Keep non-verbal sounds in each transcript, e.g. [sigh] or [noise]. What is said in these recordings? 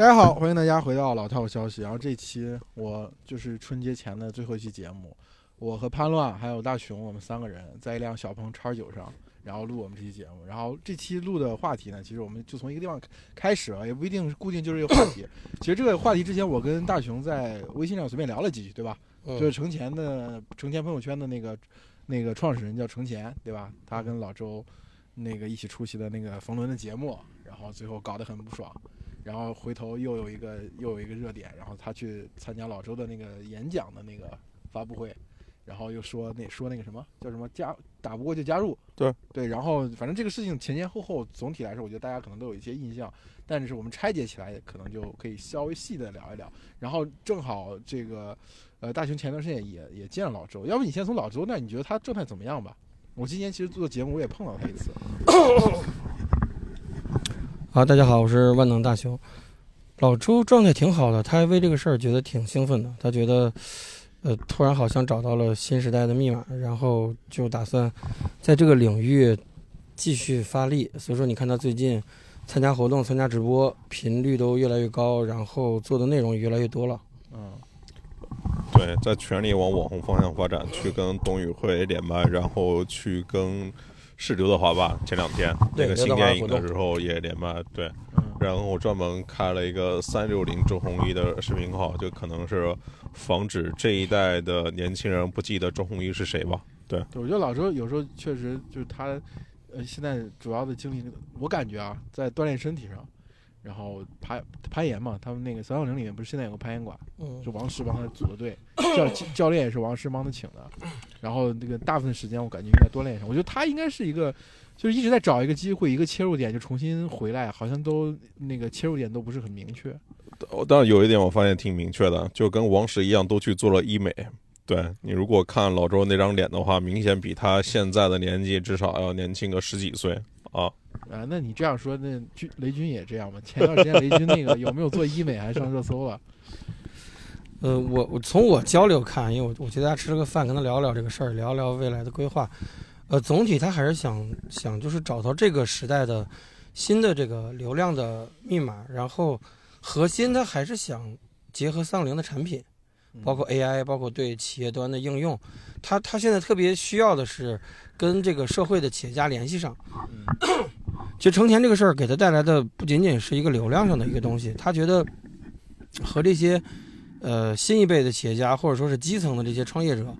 大家好，欢迎大家回到老套消息。然后这期我就是春节前的最后一期节目，我和潘乱还有大熊，我们三个人在一辆小鹏叉九上，然后录我们这期节目。然后这期录的话题呢，其实我们就从一个地方开始啊，也不一定固定就是一个话题。其实这个话题之前我跟大熊在微信上随便聊了几句，对吧？就是程前的程前朋友圈的那个那个创始人叫程前，对吧？他跟老周那个一起出席的那个冯仑的节目，然后最后搞得很不爽。然后回头又有一个又有一个热点，然后他去参加老周的那个演讲的那个发布会，然后又说那说那个什么叫什么加打不过就加入，对对，然后反正这个事情前前后后总体来说，我觉得大家可能都有一些印象，但是我们拆解起来可能就可以稍微细的聊一聊。然后正好这个呃大雄前段时间也也见了老周，要不你先从老周那，你觉得他状态怎么样吧？我今年其实做节目我也碰到他一次。[laughs] 好，大家好，我是万能大熊。老周状态挺好的，他还为这个事儿觉得挺兴奋的。他觉得，呃，突然好像找到了新时代的密码，然后就打算在这个领域继续发力。所以说，你看他最近参加活动、参加直播频率都越来越高，然后做的内容越来越多了。嗯，对，在全力往网红方向发展，去跟董宇辉连麦，然后去跟。是刘德华吧？前两天那个新电影的时候也连麦，对，然后我专门开了一个三六零周鸿祎的视频号，就可能是防止这一代的年轻人不记得周鸿祎是谁吧？对，我觉得老周有时候确实就是他，呃，现在主要的精力，我感觉啊，在锻炼身体上。然后攀攀岩嘛，他们那个三六零里面不是现在有个攀岩馆，就王石帮他组的队，[coughs] 教教练也是王石帮他请的。然后那个大部分时间我感觉应该多练上，我觉得他应该是一个，就是一直在找一个机会，一个切入点就重新回来，好像都那个切入点都不是很明确。但有一点我发现挺明确的，就跟王石一样，都去做了医美。对你如果看老周那张脸的话，明显比他现在的年纪至少要年轻个十几岁啊。啊，那你这样说，那军雷军也这样吗？前段时间雷军那个 [laughs] 有没有做医美还上热搜了？[laughs] 呃，我我从我交流看，因为我我觉得大家吃了个饭，跟他聊聊这个事儿，聊聊未来的规划。呃，总体他还是想想就是找到这个时代的新的这个流量的密码，然后核心他还是想结合三六零的产品，包括 AI，包括对企业端的应用。他他现在特别需要的是跟这个社会的企业家联系上。[clears throat] 其实成田这个事儿给他带来的不仅仅是一个流量上的一个东西，他觉得和这些呃新一辈的企业家或者说是基层的这些创业者，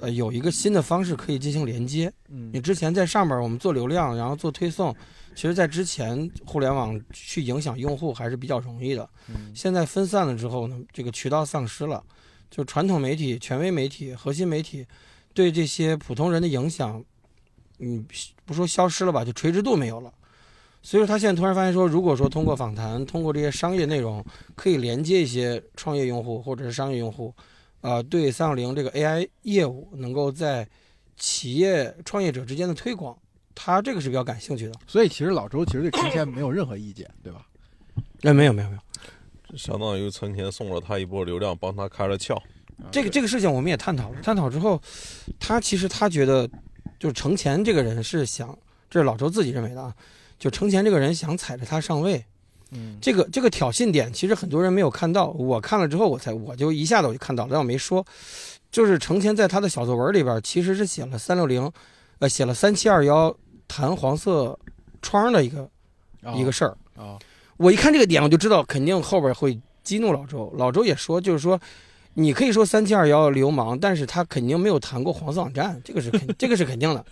呃有一个新的方式可以进行连接。嗯，你之前在上边我们做流量，然后做推送，其实在之前互联网去影响用户还是比较容易的。嗯，现在分散了之后呢，这个渠道丧失了，就传统媒体、权威媒体、核心媒体对这些普通人的影响，嗯，不说消失了吧，就垂直度没有了。所以说，他现在突然发现说，如果说通过访谈，通过这些商业内容，可以连接一些创业用户或者是商业用户，呃，对三六零这个 AI 业务能够在企业创业者之间的推广，他这个是比较感兴趣的。所以，其实老周其实对陈前没有任何意见，对吧？哎，没有没有没有，相当于存钱送了他一波流量，帮他开了窍。这个这个事情我们也探讨了，探讨之后，他其实他觉得，就是程前这个人是想，这是老周自己认为的啊。就程前这个人想踩着他上位，嗯，这个这个挑衅点其实很多人没有看到，我看了之后我才我就一下子我就看到了，但我没说，就是程前在他的小作文里边其实是写了三六零，呃，写了三七二幺弹黄色窗的一个一个事儿啊，我一看这个点我就知道肯定后边会激怒老周，老周也说就是说，你可以说三七二幺流氓，但是他肯定没有谈过黄色网站，这个是肯 [laughs] 这个是肯定的。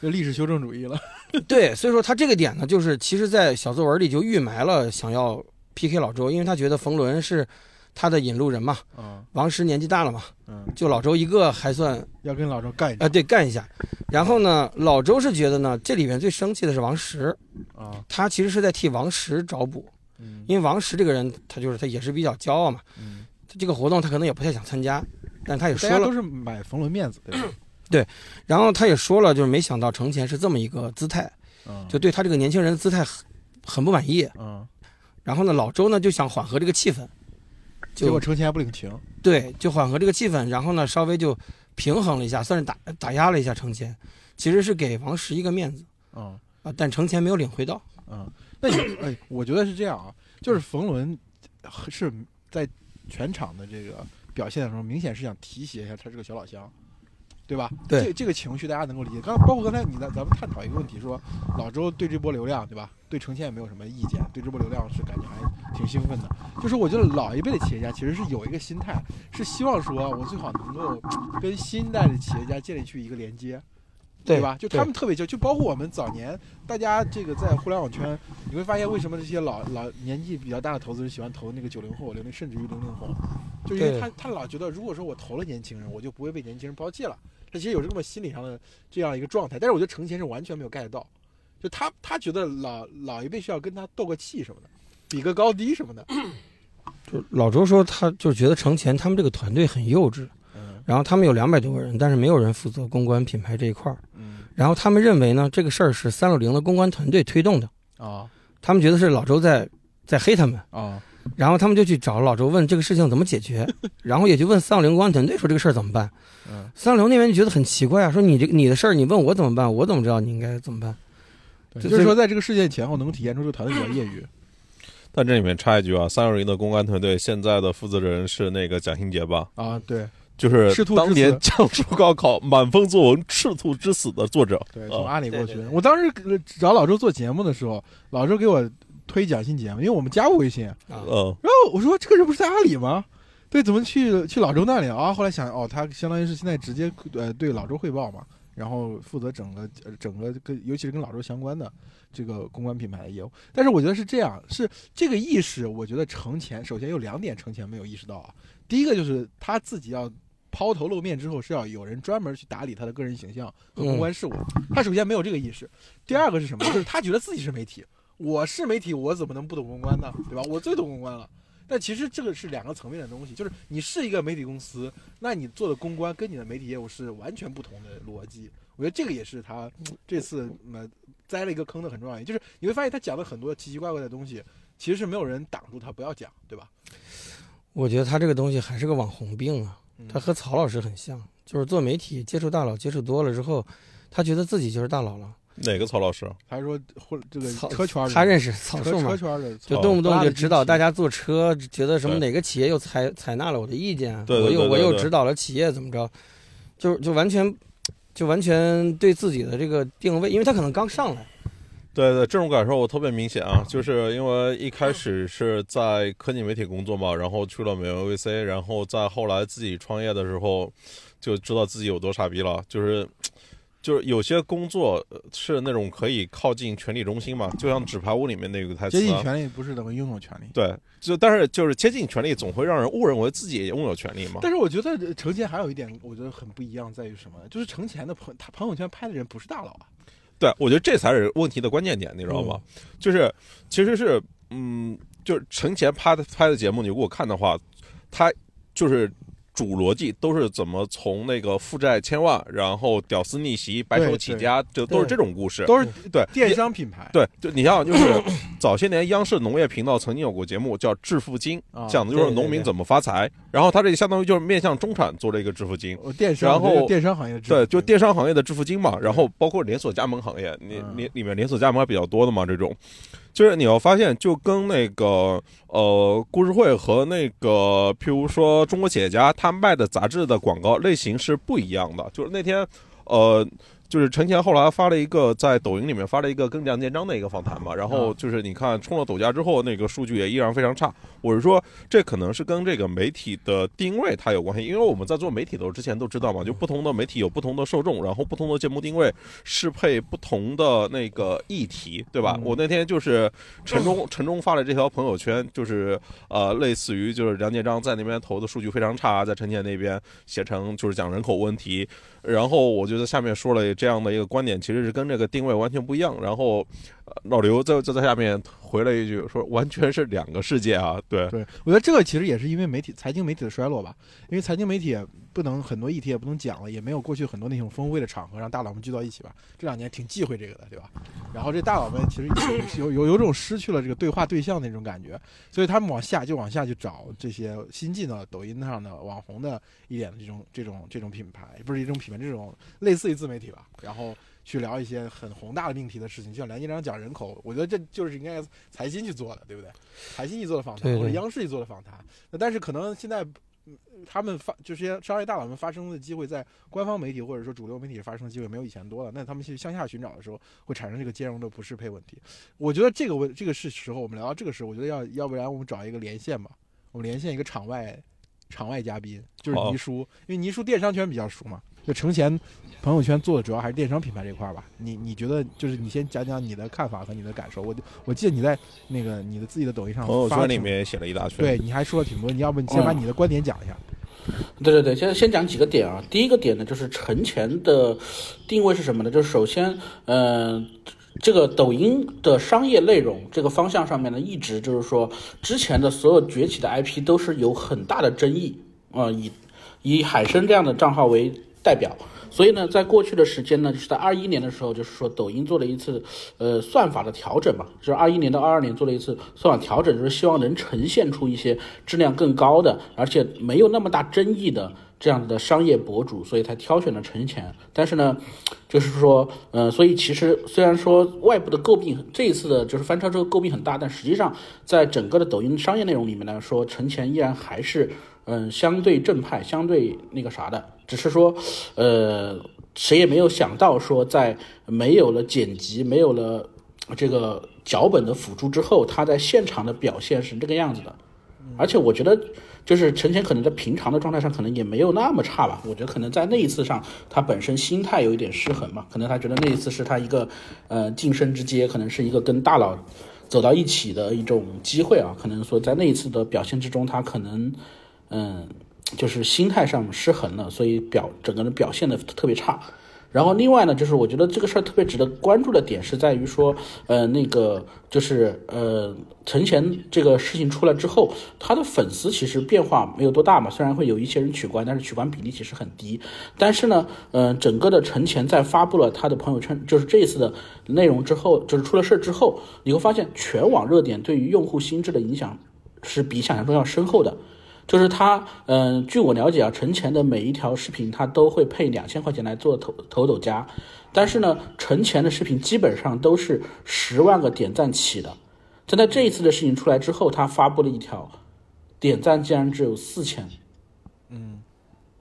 就历史修正主义了，[laughs] 对，所以说他这个点呢，就是其实，在小作文里就预埋了想要 PK 老周，因为他觉得冯仑是他的引路人嘛，嗯，王石年纪大了嘛，嗯，就老周一个还算要跟老周干一啊，对，干一下。然后呢，老周是觉得呢，这里面最生气的是王石。啊，他其实是在替王石找补，嗯，因为王石这个人，他就是他也是比较骄傲嘛，嗯，这个活动他可能也不太想参加，但他也说了，都是买冯仑面子，对吧？对，然后他也说了，就是没想到程前是这么一个姿态，就对他这个年轻人的姿态很很不满意。嗯，然后呢，老周呢就想缓和这个气氛，结果程前不领情。对，就缓和这个气氛，然后呢稍微就平衡了一下，算是打打压了一下程前，其实是给王石一个面子。嗯啊，但程前没有领会到。嗯，那你哎，我觉得是这样啊，就是冯仑是在全场的这个表现的时候，明显是想提携一下他这个小老乡。对吧？对这这个情绪大家能够理解。刚包括刚才你的咱们探讨一个问题，说老周对这波流量，对吧？对呈现也没有什么意见，对这波流量是感觉还挺兴奋的。就是我觉得老一辈的企业家其实是有一个心态，是希望说我最好能够跟新一代的企业家建立去一个连接。对吧？就他们特别就就包括我们早年，大家这个在互联网圈，你会发现为什么这些老老年纪比较大的投资人喜欢投那个九零后、零零甚至于零零后，就因为他他老觉得，如果说我投了年轻人，我就不会被年轻人抛弃了。他其实有这么心理上的这样一个状态，但是我觉得程前是完全没有 get 到，就他他觉得老老一辈需要跟他斗个气什么的，比个高低什么的。就老周说，他就觉得程前他们这个团队很幼稚。然后他们有两百多个人，但是没有人负责公关品牌这一块儿。嗯。然后他们认为呢，这个事儿是三六零的公关团队推动的。啊。他们觉得是老周在在黑他们。啊。然后他们就去找老周问这个事情怎么解决，[laughs] 然后也就问三六零公安团队说这个事儿怎么办。嗯。三六零那边就觉得很奇怪啊，说你这你的事儿你问我怎么办，我怎么知道你应该怎么办？就是说在这个事件前后能体现出这个团队比较业余。但这里面插一句啊，三六零的公安团队现在的负责人是那个蒋新杰吧？啊，对。就是当年讲述高考满分作文《赤兔之死》的作者，对，从阿里过去。我当时找老周做节目的时候，老周给我推蒋新杰嘛，因为我们加过微信。嗯。然后我说：“这个人不是在阿里吗？对，怎么去去老周那里啊？”后来想，哦，他相当于是现在直接呃对老周汇报嘛，然后负责整个整个跟尤其是跟老周相关的这个公关品牌的业务。但是我觉得是这样，是这个意识，我觉得程前首先有两点，程前没有意识到啊。第一个就是他自己要。抛头露面之后是要有人专门去打理他的个人形象和公关事务。他首先没有这个意识，第二个是什么？就是他觉得自己是媒体，我是媒体，我怎么能不懂公关呢？对吧？我最懂公关了。但其实这个是两个层面的东西，就是你是一个媒体公司，那你做的公关跟你的媒体业务是完全不同的逻辑。我觉得这个也是他这次呃栽了一个坑的很重要原因，就是你会发现他讲的很多奇奇怪怪的东西，其实是没有人挡住他不要讲，对吧？我觉得他这个东西还是个网红病啊。他和曹老师很像，就是做媒体接触大佬接触多了之后，他觉得自己就是大佬了。哪个曹老师？还是说或这个车圈？他认识曹树嘛？车圈的，就动不动就指导大家坐车，觉得什么哪个企业又采采纳了我的意见，我又我又指导了企业怎么着，就就完全就完全对自己的这个定位，因为他可能刚上来。对对，这种感受我特别明显啊，就是因为一开始是在科技媒体工作嘛，然后去了美文 VC，然后在后来自己创业的时候，就知道自己有多傻逼了。就是，就是有些工作是那种可以靠近权力中心嘛，就像《纸牌屋》里面那个台词。接近权力不是等于拥有权力。对，就但是就是接近权力，总会让人误认为自己也拥有权力嘛。但是我觉得程前还有一点，我觉得很不一样，在于什么？就是程前的朋他朋友圈拍的人不是大佬啊。对，我觉得这才是问题的关键点，你知道吗？就是，其实是，嗯，就是陈前拍的拍的节目，你如果看的话，他就是。主逻辑都是怎么从那个负债千万，然后屌丝逆袭，白手起家，就都是这种故事，都是对电商品牌。对，就你像就是早些年央视农业频道曾经有过节目叫《致富经》，讲的就是农民怎么发财。然后他这个相当于就是面向中产做了一个致富经，电商，然后电商行业对，就电商行业的致富经嘛。然后包括连锁加盟行业，你你里面连锁加盟还比较多的嘛，这种。就是你要发现，就跟那个呃故事会和那个譬如说中国企业家，他卖的杂志的广告类型是不一样的。就是那天，呃。就是陈前后来发了一个在抖音里面发了一个跟梁建章的一个访谈嘛，然后就是你看冲了抖加之后，那个数据也依然非常差。我是说，这可能是跟这个媒体的定位它有关系，因为我们在做媒体的时候之前都知道嘛，就不同的媒体有不同的受众，然后不同的节目定位适配不同的那个议题，对吧？我那天就是陈忠 [laughs] 陈忠发了这条朋友圈，就是呃类似于就是梁建章在那边投的数据非常差，在陈前那边写成就是讲人口问题。然后我就在下面说了这样的一个观点，其实是跟这个定位完全不一样。然后老刘在在在下面回了一句，说完全是两个世界啊！对，对我觉得这个其实也是因为媒体财经媒体的衰落吧，因为财经媒体不能很多议题也不能讲了，也没有过去很多那种峰会的场合让大佬们聚到一起吧。这两年挺忌讳这个的，对吧？然后这大佬们其实有有有种失去了这个对话对象的那种感觉，所以他们往下就往下去找这些新进的抖音上的网红的一点的这种这种这种品牌，不是一种品牌，这种类似于自媒体吧，然后。去聊一些很宏大的命题的事情，就像梁金章讲人口，我觉得这就是应该财新去做的，对不对？财新去做的访谈，或者央视去做的访谈。那但是可能现在他们发就是些商业大佬们发声的机会，在官方媒体或者说主流媒体发生的机会没有以前多了。那他们去向下寻找的时候，会产生这个兼容的不适配问题。我觉得这个问这个是时候，我们聊到这个时候，我觉得要要不然我们找一个连线吧，我们连线一个场外。场外嘉宾就是倪叔，因为倪叔电商圈比较熟嘛，就程前朋友圈做的主要还是电商品牌这块儿吧。你你觉得就是你先讲讲你的看法和你的感受。我我记得你在那个你的自己的抖音上朋友圈里面写了一大圈，对，你还说了挺多。你要不你先把你的观点讲一下？对对对，先先讲几个点啊。第一个点呢，就是成前的定位是什么呢？就是首先，嗯。这个抖音的商业内容这个方向上面呢，一直就是说，之前的所有崛起的 IP 都是有很大的争议啊，以以海参这样的账号为代表，所以呢，在过去的时间呢，就是在二一年的时候，就是说抖音做了一次呃算法的调整嘛，就是二一年到二二年做了一次算法调整，就是希望能呈现出一些质量更高的，而且没有那么大争议的。这样的商业博主，所以才挑选了陈前。但是呢，就是说，呃，所以其实虽然说外部的诟病，这一次的就是翻车之后诟病很大，但实际上在整个的抖音商业内容里面来说，陈前依然还是嗯相对正派、相对那个啥的。只是说，呃，谁也没有想到说，在没有了剪辑、没有了这个脚本的辅助之后，他在现场的表现是这个样子的。而且我觉得。就是陈前可能在平常的状态上可能也没有那么差吧，我觉得可能在那一次上他本身心态有一点失衡嘛，可能他觉得那一次是他一个呃晋升之阶，可能是一个跟大佬走到一起的一种机会啊，可能说在那一次的表现之中，他可能嗯就是心态上失衡了，所以表整个人表现的特别差。然后另外呢，就是我觉得这个事儿特别值得关注的点是在于说，呃，那个就是呃，陈前这个事情出来之后，他的粉丝其实变化没有多大嘛，虽然会有一些人取关，但是取关比例其实很低。但是呢，嗯，整个的陈前在发布了他的朋友圈，就是这一次的内容之后，就是出了事儿之后，你会发现全网热点对于用户心智的影响是比想象中要深厚的。就是他，嗯，据我了解啊，陈前的每一条视频他都会配两千块钱来做投投抖加，但是呢，陈前的视频基本上都是十万个点赞起的。就在这一次的事情出来之后，他发布了一条，点赞竟然只有四千。嗯，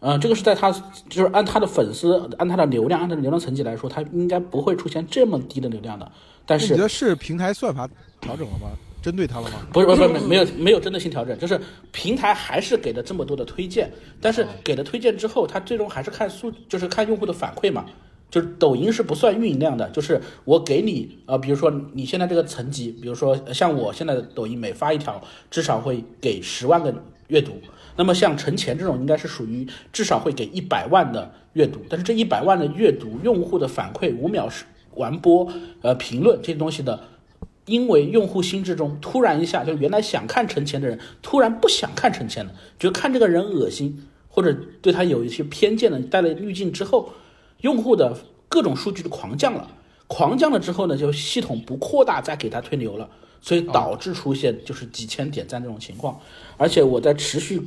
呃，这个是在他就是按他的粉丝、按他的流量、按他的流量层级来说，他应该不会出现这么低的流量的。但是你觉得是平台算法调整了吗？针对他了吗？不是不是不是没有没有针对性调整，就是平台还是给了这么多的推荐，但是给了推荐之后，它最终还是看数，就是看用户的反馈嘛。就是抖音是不算运营量的，就是我给你呃，比如说你现在这个层级，比如说像我现在的抖音每发一条至少会给十万个阅读，那么像陈前这种应该是属于至少会给一百万的阅读，但是这一百万的阅读用户的反馈五秒完播呃评论这些东西的。因为用户心智中突然一下，就原来想看陈前的人，突然不想看陈前了，觉得看这个人恶心，或者对他有一些偏见的带了滤镜之后，用户的各种数据就狂降了，狂降了之后呢，就系统不扩大再给他推流了，所以导致出现就是几千点赞这种情况。而且我在持续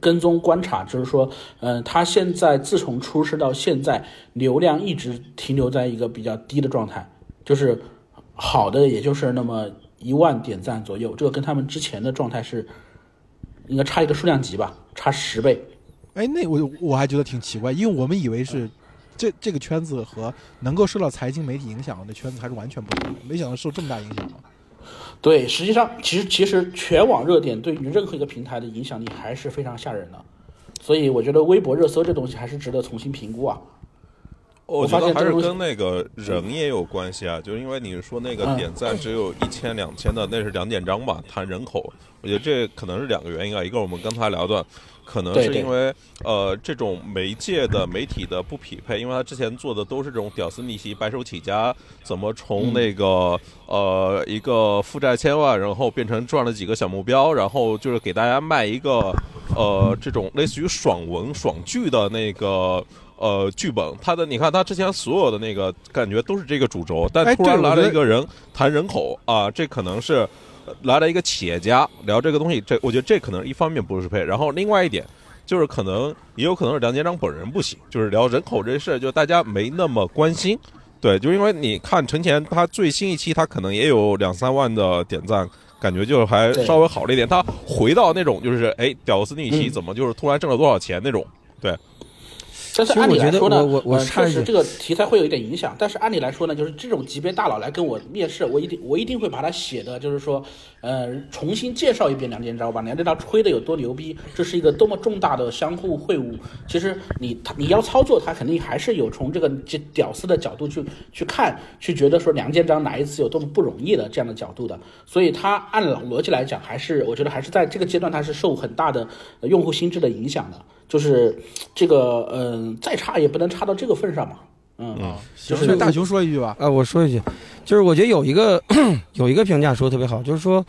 跟踪观察，就是说，嗯，他现在自从出事到现在，流量一直停留在一个比较低的状态，就是。好的，也就是那么一万点赞左右，这个跟他们之前的状态是应该差一个数量级吧，差十倍。哎，那我我还觉得挺奇怪，因为我们以为是这这个圈子和能够受到财经媒体影响的圈子还是完全不同的，没想到受这么大影响。对，实际上其实其实全网热点对于任何一个平台的影响力还是非常吓人的，所以我觉得微博热搜这东西还是值得重新评估啊。我觉得还是跟那个人也有关系啊，就是因为你说那个点赞只有一千两千的，那是两点章吧？谈人口，我觉得这可能是两个原因啊。一个我们刚才聊的，可能是因为呃这种媒介的媒体的不匹配，因为他之前做的都是这种屌丝逆袭、白手起家，怎么从那个呃一个负债千万，然后变成赚了几个小目标，然后就是给大家卖一个呃这种类似于爽文、爽剧的那个。呃，剧本，他的你看，他之前所有的那个感觉都是这个主轴，但突然来了一个人谈人口啊，这可能是来了一个企业家聊这个东西，这我觉得这可能一方面不适配，然后另外一点就是可能也有可能是梁建章本人不行，就是聊人口这事，就大家没那么关心。对，就因为你看陈前他最新一期，他可能也有两三万的点赞，感觉就还稍微好了一点。他回到那种就是哎，屌丝逆袭怎么就是突然挣了多少钱那种，对。但是按理来说呢，我我确实这个题材会有一点影响。但是按理来说呢，就是这种级别大佬来跟我面试，我一定我一定会把它写的，就是说，呃，重新介绍一遍梁建章，把梁建章吹的有多牛逼，这是一个多么重大的相互会晤。其实你他你要操作，他肯定还是有从这个屌丝的角度去去看，去觉得说梁建章哪一次有多么不容易的这样的角度的。所以他按老逻辑来讲，还是我觉得还是在这个阶段，他是受很大的用户心智的影响的。就是这个，嗯，再差也不能差到这个份上嘛。嗯嗯，就是大熊说一句吧。啊，我说一句，就是我觉得有一个 [coughs] 有一个评价说的特别好，就是说，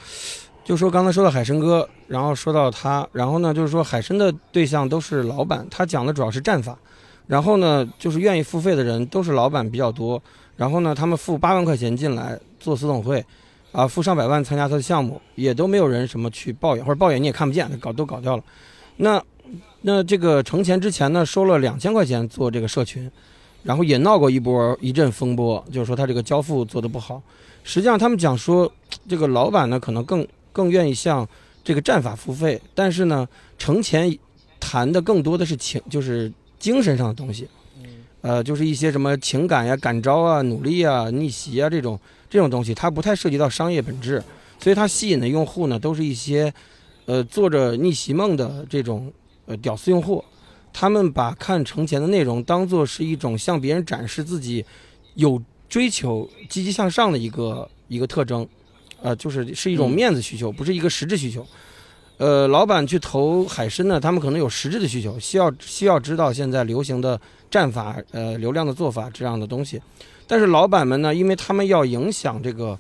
就说刚才说到海参哥，然后说到他，然后呢，就是说海参的对象都是老板，他讲的主要是战法，然后呢，就是愿意付费的人都是老板比较多，然后呢，他们付八万块钱进来做私董会，啊，付上百万参加他的项目，也都没有人什么去抱怨，或者抱怨你也看不见，搞都搞掉了，那。那这个成钱之前呢，收了两千块钱做这个社群，然后也闹过一波一阵风波，就是说他这个交付做的不好。实际上他们讲说，这个老板呢可能更更愿意向这个战法付费，但是呢，成钱谈的更多的是情，就是精神上的东西，呃，就是一些什么情感呀、感召啊、努力啊、逆袭啊这种这种东西，它不太涉及到商业本质，所以它吸引的用户呢都是一些，呃，做着逆袭梦的这种。呃，屌丝用户，他们把看成钱的内容当做是一种向别人展示自己有追求、积极向上的一个一个特征，呃，就是是一种面子需求，不是一个实质需求。呃，老板去投海参呢，他们可能有实质的需求，需要需要知道现在流行的战法、呃流量的做法这样的东西。但是老板们呢，因为他们要影响这个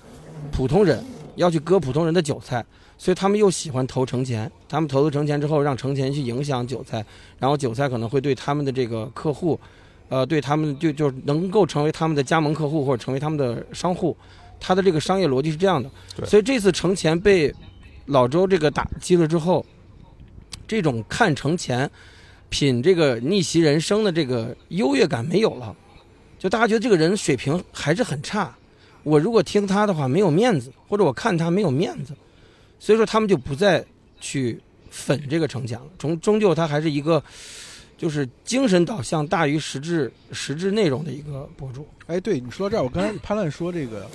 普通人，要去割普通人的韭菜。所以他们又喜欢投成钱，他们投资成钱之后，让成钱去影响韭菜，然后韭菜可能会对他们的这个客户，呃，对他们就就能够成为他们的加盟客户或者成为他们的商户，他的这个商业逻辑是这样的。所以这次成钱被老周这个打击了之后，这种看成钱品这个逆袭人生的这个优越感没有了，就大家觉得这个人水平还是很差，我如果听他的话没有面子，或者我看他没有面子。所以说他们就不再去粉这个城墙了，终终究它还是一个，就是精神导向大于实质实质内容的一个博主。哎，对你说到这儿，我刚才潘乱说这个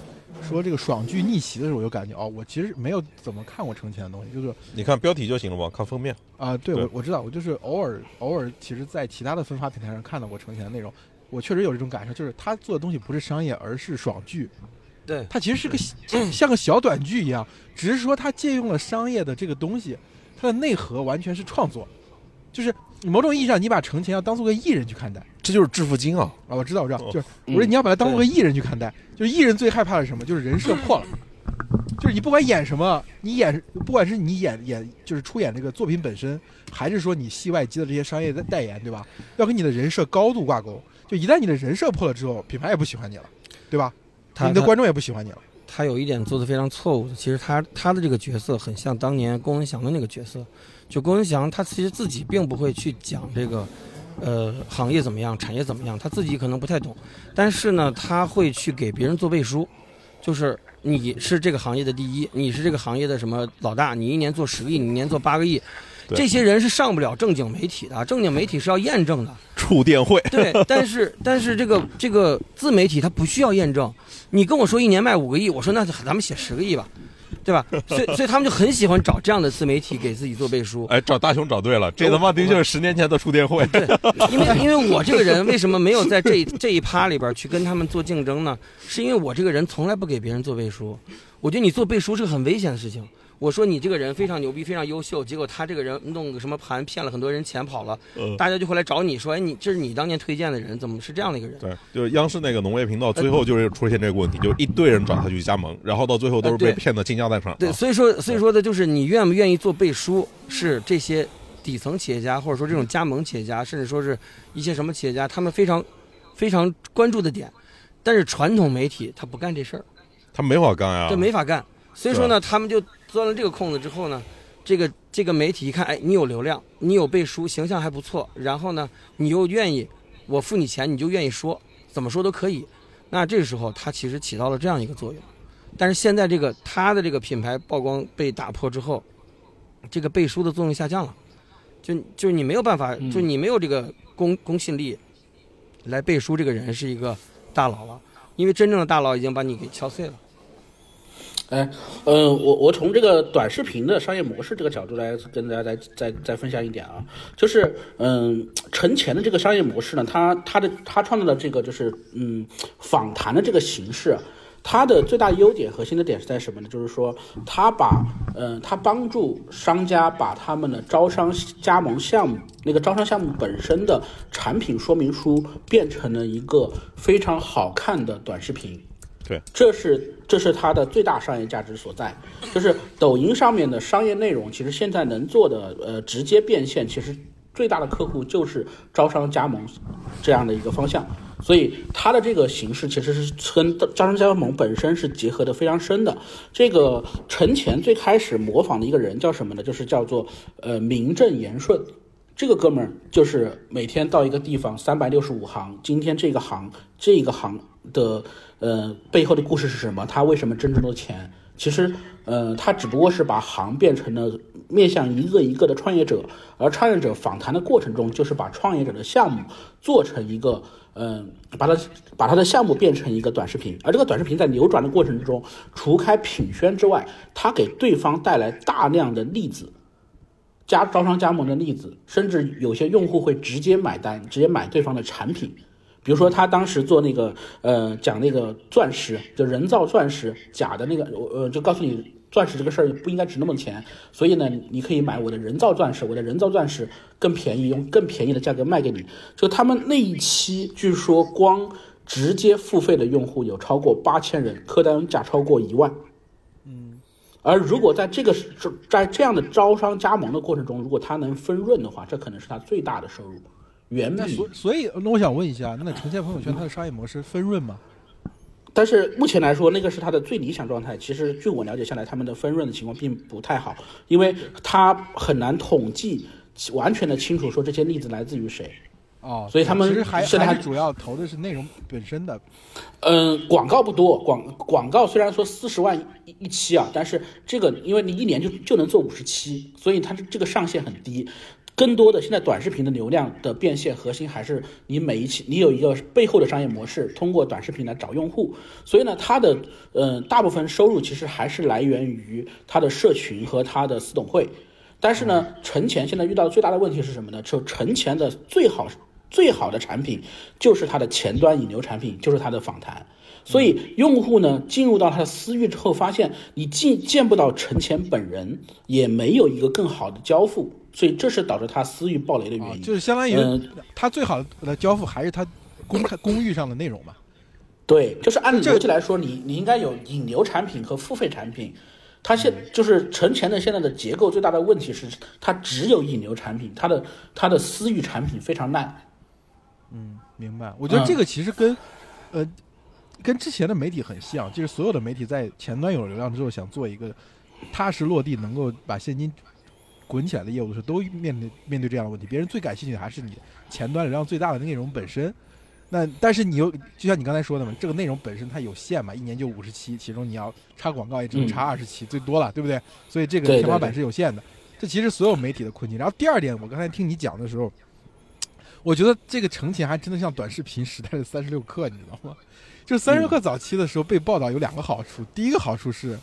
说这个爽剧逆袭的时候，我就感觉哦，我其实没有怎么看过成前的东西，就是你看标题就行了嘛，看封面啊。对，我我知道，我就是偶尔偶尔，其实在其他的分发平台上看到过成前的内容，我确实有这种感受，就是他做的东西不是商业，而是爽剧。对，它其实是个像个小短剧一样，只是说它借用了商业的这个东西，它的内核完全是创作，就是某种意义上你把成钱要当做个艺人去看待，这就是致富经啊！啊，我知道，我知道，就是我说你要把它当做个艺人去看待，就是艺人最害怕的是什么？就是人设破了，就是你不管演什么，你演不管是你演演就是出演这个作品本身，还是说你戏外接的这些商业的代言，对吧？要跟你的人设高度挂钩，就一旦你的人设破了之后，品牌也不喜欢你了，对吧？你的观众也不喜欢你了。他有一点做的非常错误的，其实他他的这个角色很像当年龚文祥的那个角色。就龚文祥，他其实自己并不会去讲这个，呃，行业怎么样，产业怎么样，他自己可能不太懂。但是呢，他会去给别人做背书，就是你是这个行业的第一，你是这个行业的什么老大，你一年做十个亿，你一年做八个亿。这些人是上不了正经媒体的，正经媒体是要验证的。触电会。对，但是但是这个这个自媒体它不需要验证，你跟我说一年卖五个亿，我说那咱们写十个亿吧，对吧？[laughs] 所以所以他们就很喜欢找这样的自媒体给自己做背书。哎，找大雄找对了，这他妈的确是十年前的触电会。对，因为 [laughs] 因为我这个人为什么没有在这这一趴里边去跟他们做竞争呢？是因为我这个人从来不给别人做背书，我觉得你做背书是个很危险的事情。我说你这个人非常牛逼，非常优秀，结果他这个人弄个什么盘骗了很多人钱跑了，大家就会来找你说，哎，你这是你当年推荐的人，怎么是这样的一个人？对，就是央视那个农业频道，最后就是出现这个问题，就是一堆人找他去加盟，然后到最后都是被骗的倾家荡产。对，所以说，所以说的就是你愿不愿意做背书，是这些底层企业家或者说这种加盟企业家，甚至说是一些什么企业家，他们非常非常关注的点。但是传统媒体他不干这事儿，他没法干呀，这没法干。所以说呢，他们就。钻了这个空子之后呢，这个这个媒体一看，哎，你有流量，你有背书，形象还不错，然后呢，你又愿意，我付你钱，你就愿意说，怎么说都可以，那这个时候它其实起到了这样一个作用。但是现在这个它的这个品牌曝光被打破之后，这个背书的作用下降了，就就你没有办法，就你没有这个公公信力来背书这个人是一个大佬了，因为真正的大佬已经把你给敲碎了。哎，嗯，我我从这个短视频的商业模式这个角度来跟大家再再再分享一点啊，就是嗯，陈前的这个商业模式呢，他他的他创造的这个就是嗯访谈的这个形式。它的最大优点、核心的点是在什么呢？就是说，他把，嗯，他帮助商家把他们的招商加盟项目那个招商项目本身的产品说明书变成了一个非常好看的短视频。对，这是这是它的最大商业价值所在。就是抖音上面的商业内容，其实现在能做的，呃，直接变现，其实最大的客户就是招商加盟这样的一个方向。所以它的这个形式其实是跟招商加盟本身是结合的非常深的。这个陈前最开始模仿的一个人叫什么呢？就是叫做呃名正言顺。这个哥们儿就是每天到一个地方三百六十五行，今天这个行这个行的呃背后的故事是什么？他为什么挣这么多钱？其实呃他只不过是把行变成了面向一个一个的创业者，而创业者访谈的过程中，就是把创业者的项目做成一个。嗯，把它把它的项目变成一个短视频，而这个短视频在流转的过程之中，除开品宣之外，他给对方带来大量的例子，加招商加盟的例子，甚至有些用户会直接买单，直接买对方的产品。比如说他当时做那个呃讲那个钻石，就人造钻石假的那个，呃就告诉你。钻石这个事儿不应该值那么钱，所以呢，你可以买我的人造钻石，我的人造钻石更便宜，用更便宜的价格卖给你。就他们那一期，据说光直接付费的用户有超过八千人，客单价超过一万。嗯，而如果在这个在这样的招商加盟的过程中，如果他能分润的话，这可能是他最大的收入。原那所所以，那我想问一下，那呈现朋友圈它的商业模式分润吗？但是目前来说，那个是它的最理想状态。其实据我了解下来，他们的分润的情况并不太好，因为它很难统计完全的清楚说这些例子来自于谁。哦，所以他们其实还现在主要投的是内容本身的。嗯，广告不多，广广告虽然说四十万一一期啊，但是这个因为你一年就就能做五十期，所以它这个上限很低。更多的现在短视频的流量的变现核心还是你每一期你有一个背后的商业模式，通过短视频来找用户，所以呢，它的嗯大部分收入其实还是来源于它的社群和它的私董会。但是呢，陈前现在遇到最大的问题是什么呢？就陈前的最好最好的产品就是它的前端引流产品，就是它的访谈。所以用户呢进入到他的私域之后，发现你见见不到陈前本人，也没有一个更好的交付。所以这是导致他私域暴雷的原因，就是相当于他最好的交付还是他公开公域上的内容嘛？对，就是按逻辑来说，你你应该有引流产品和付费产品。他现就是陈前的现在的结构最大的问题是，它只有引流产品，它的它的私域产品非常烂。嗯，明白。我觉得这个其实跟呃跟之前的媒体很像，就是所有的媒体在前端有流量之后，想做一个踏实落地，能够把现金。滚起来的业务的时候，都面对面对这样的问题。别人最感兴趣的还是你前端流量最大的内容本身。那但是你又就像你刚才说的嘛，这个内容本身它有限嘛，一年就五十期，其中你要插广告也只能插二十期，最多了，对不对？所以这个天花板是有限的。这其实所有媒体的困境。然后第二点，我刚才听你讲的时候，我觉得这个成前还真的像短视频时代的三十六氪，你知道吗？就三十克早期的时候被报道有两个好处，第一个好处是，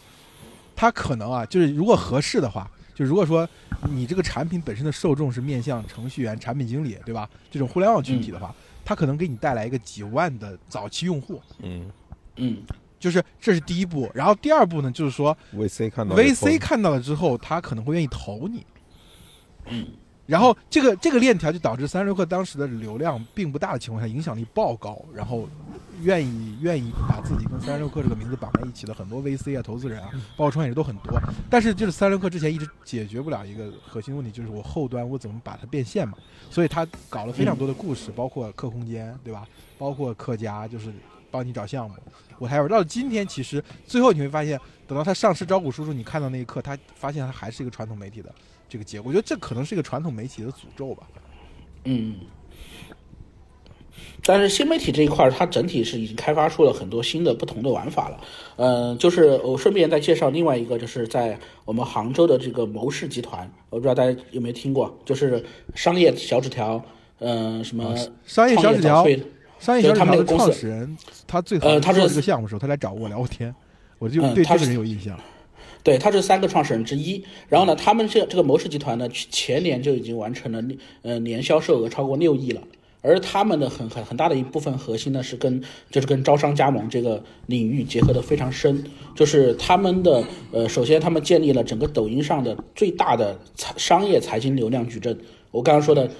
它可能啊，就是如果合适的话。就如果说你这个产品本身的受众是面向程序员、产品经理，对吧？这种互联网群体的话，它可能给你带来一个几万的早期用户。嗯嗯，就是这是第一步。然后第二步呢，就是说 VC 看到 VC 看到了之后，他可能会愿意投你。嗯。然后这个这个链条就导致三十六氪当时的流量并不大的情况下，影响力爆高，然后愿意愿意把自己跟三十六氪这个名字绑在一起的很多 VC 啊、投资人啊，包括创业者都很多。但是就是三十六氪之前一直解决不了一个核心问题，就是我后端我怎么把它变现嘛。所以他搞了非常多的故事，包括客空间，对吧？包括客家，就是帮你找项目。我还有到今天，其实最后你会发现，等到他上市招股书时，你看到那一刻，他发现他还是一个传统媒体的。这个结果，我觉得这可能是一个传统媒体的诅咒吧。嗯，但是新媒体这一块，它整体是已经开发出了很多新的不同的玩法了。嗯，就是我顺便再介绍另外一个，就是在我们杭州的这个谋士集团，我不知道大家有没有听过，就是商业小纸条，嗯，什么商业小纸条，商业小纸条的创始人，他最呃，他是这个项目的时候，他来找我聊过天，我就对这个人有印象。对，他是三个创始人之一。然后呢，他们这这个谋氏集团呢，前年就已经完成了，呃，年销售额超过六亿了。而他们的很很很大的一部分核心呢，是跟就是跟招商加盟这个领域结合的非常深。就是他们的呃，首先他们建立了整个抖音上的最大的财商业财经流量矩阵。我刚刚说的，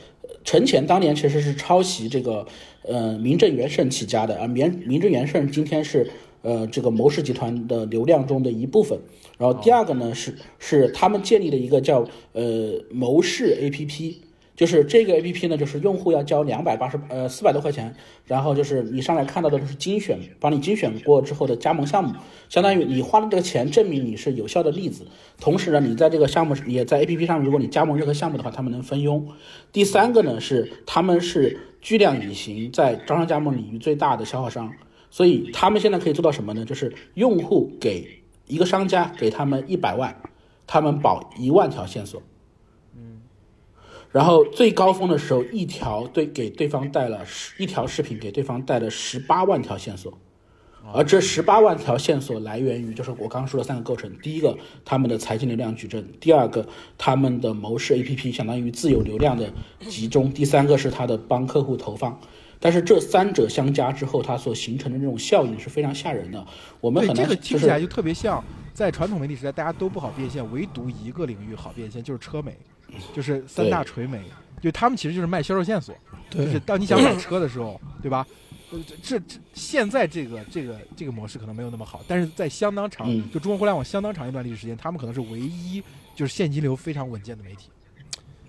陈前当年其实是抄袭这个呃名正言顺起家的啊，名名正言顺今天是呃这个谋氏集团的流量中的一部分。然后第二个呢是是他们建立的一个叫呃谋士 A P P。就是这个 A P P 呢，就是用户要交两百八十呃四百多块钱，然后就是你上来看到的都是精选，帮你精选过之后的加盟项目，相当于你花的这个钱证明你是有效的例子。同时呢，你在这个项目也在 A P P 上，如果你加盟任何项目的话，他们能分佣。第三个呢是他们是巨量隐形在招商加盟领域最大的消耗商，所以他们现在可以做到什么呢？就是用户给一个商家给他们一百万，他们保一万条线索。嗯然后最高峰的时候，一条对给对方带了十一条视频，给对方带了十八万条线索，而这十八万条线索来源于就是我刚刚说的三个构成：第一个，他们的财经流量矩阵；第二个，他们的谋士 APP 相当于自有流量的集中；第三个是他的帮客户投放。但是这三者相加之后，它所形成的这种效应是非常吓人的。我们很这个听起来就特别像在传统媒体时代，大家都不好变现，唯独一个领域好变现，就是车媒。就是三大垂媒，就他们其实就是卖销售线索。就是当你想买车的时候，对吧？这这现在这个这个这个模式可能没有那么好，但是在相当长，就中国互联网相当长一段历史时间，他们可能是唯一就是现金流非常稳健的媒体。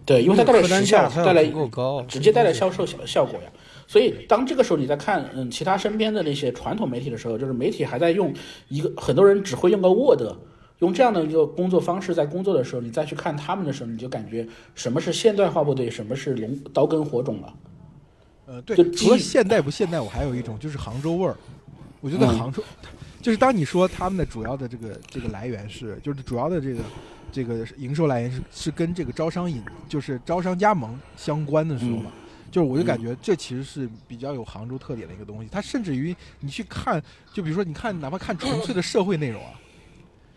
对，因为它带来时效，带来够高，直接带来销售效效果呀。所以当这个时候你在看嗯其他身边的那些传统媒体的时候，就是媒体还在用一个很多人只会用个 Word。用这样的一个工作方式在工作的时候，你再去看他们的时候，你就感觉什么是现代化部队，什么是龙刀耕火种了。呃，对，除了现代不现代，我还有一种就是杭州味儿。我觉得杭州，就是当你说他们的主要的这个这个来源是，就是主要的这个这个营收来源是是跟这个招商引，就是招商加盟相关的时候嘛，就是我就感觉这其实是比较有杭州特点的一个东西。它甚至于你去看，就比如说你看，哪怕看纯粹的社会内容啊。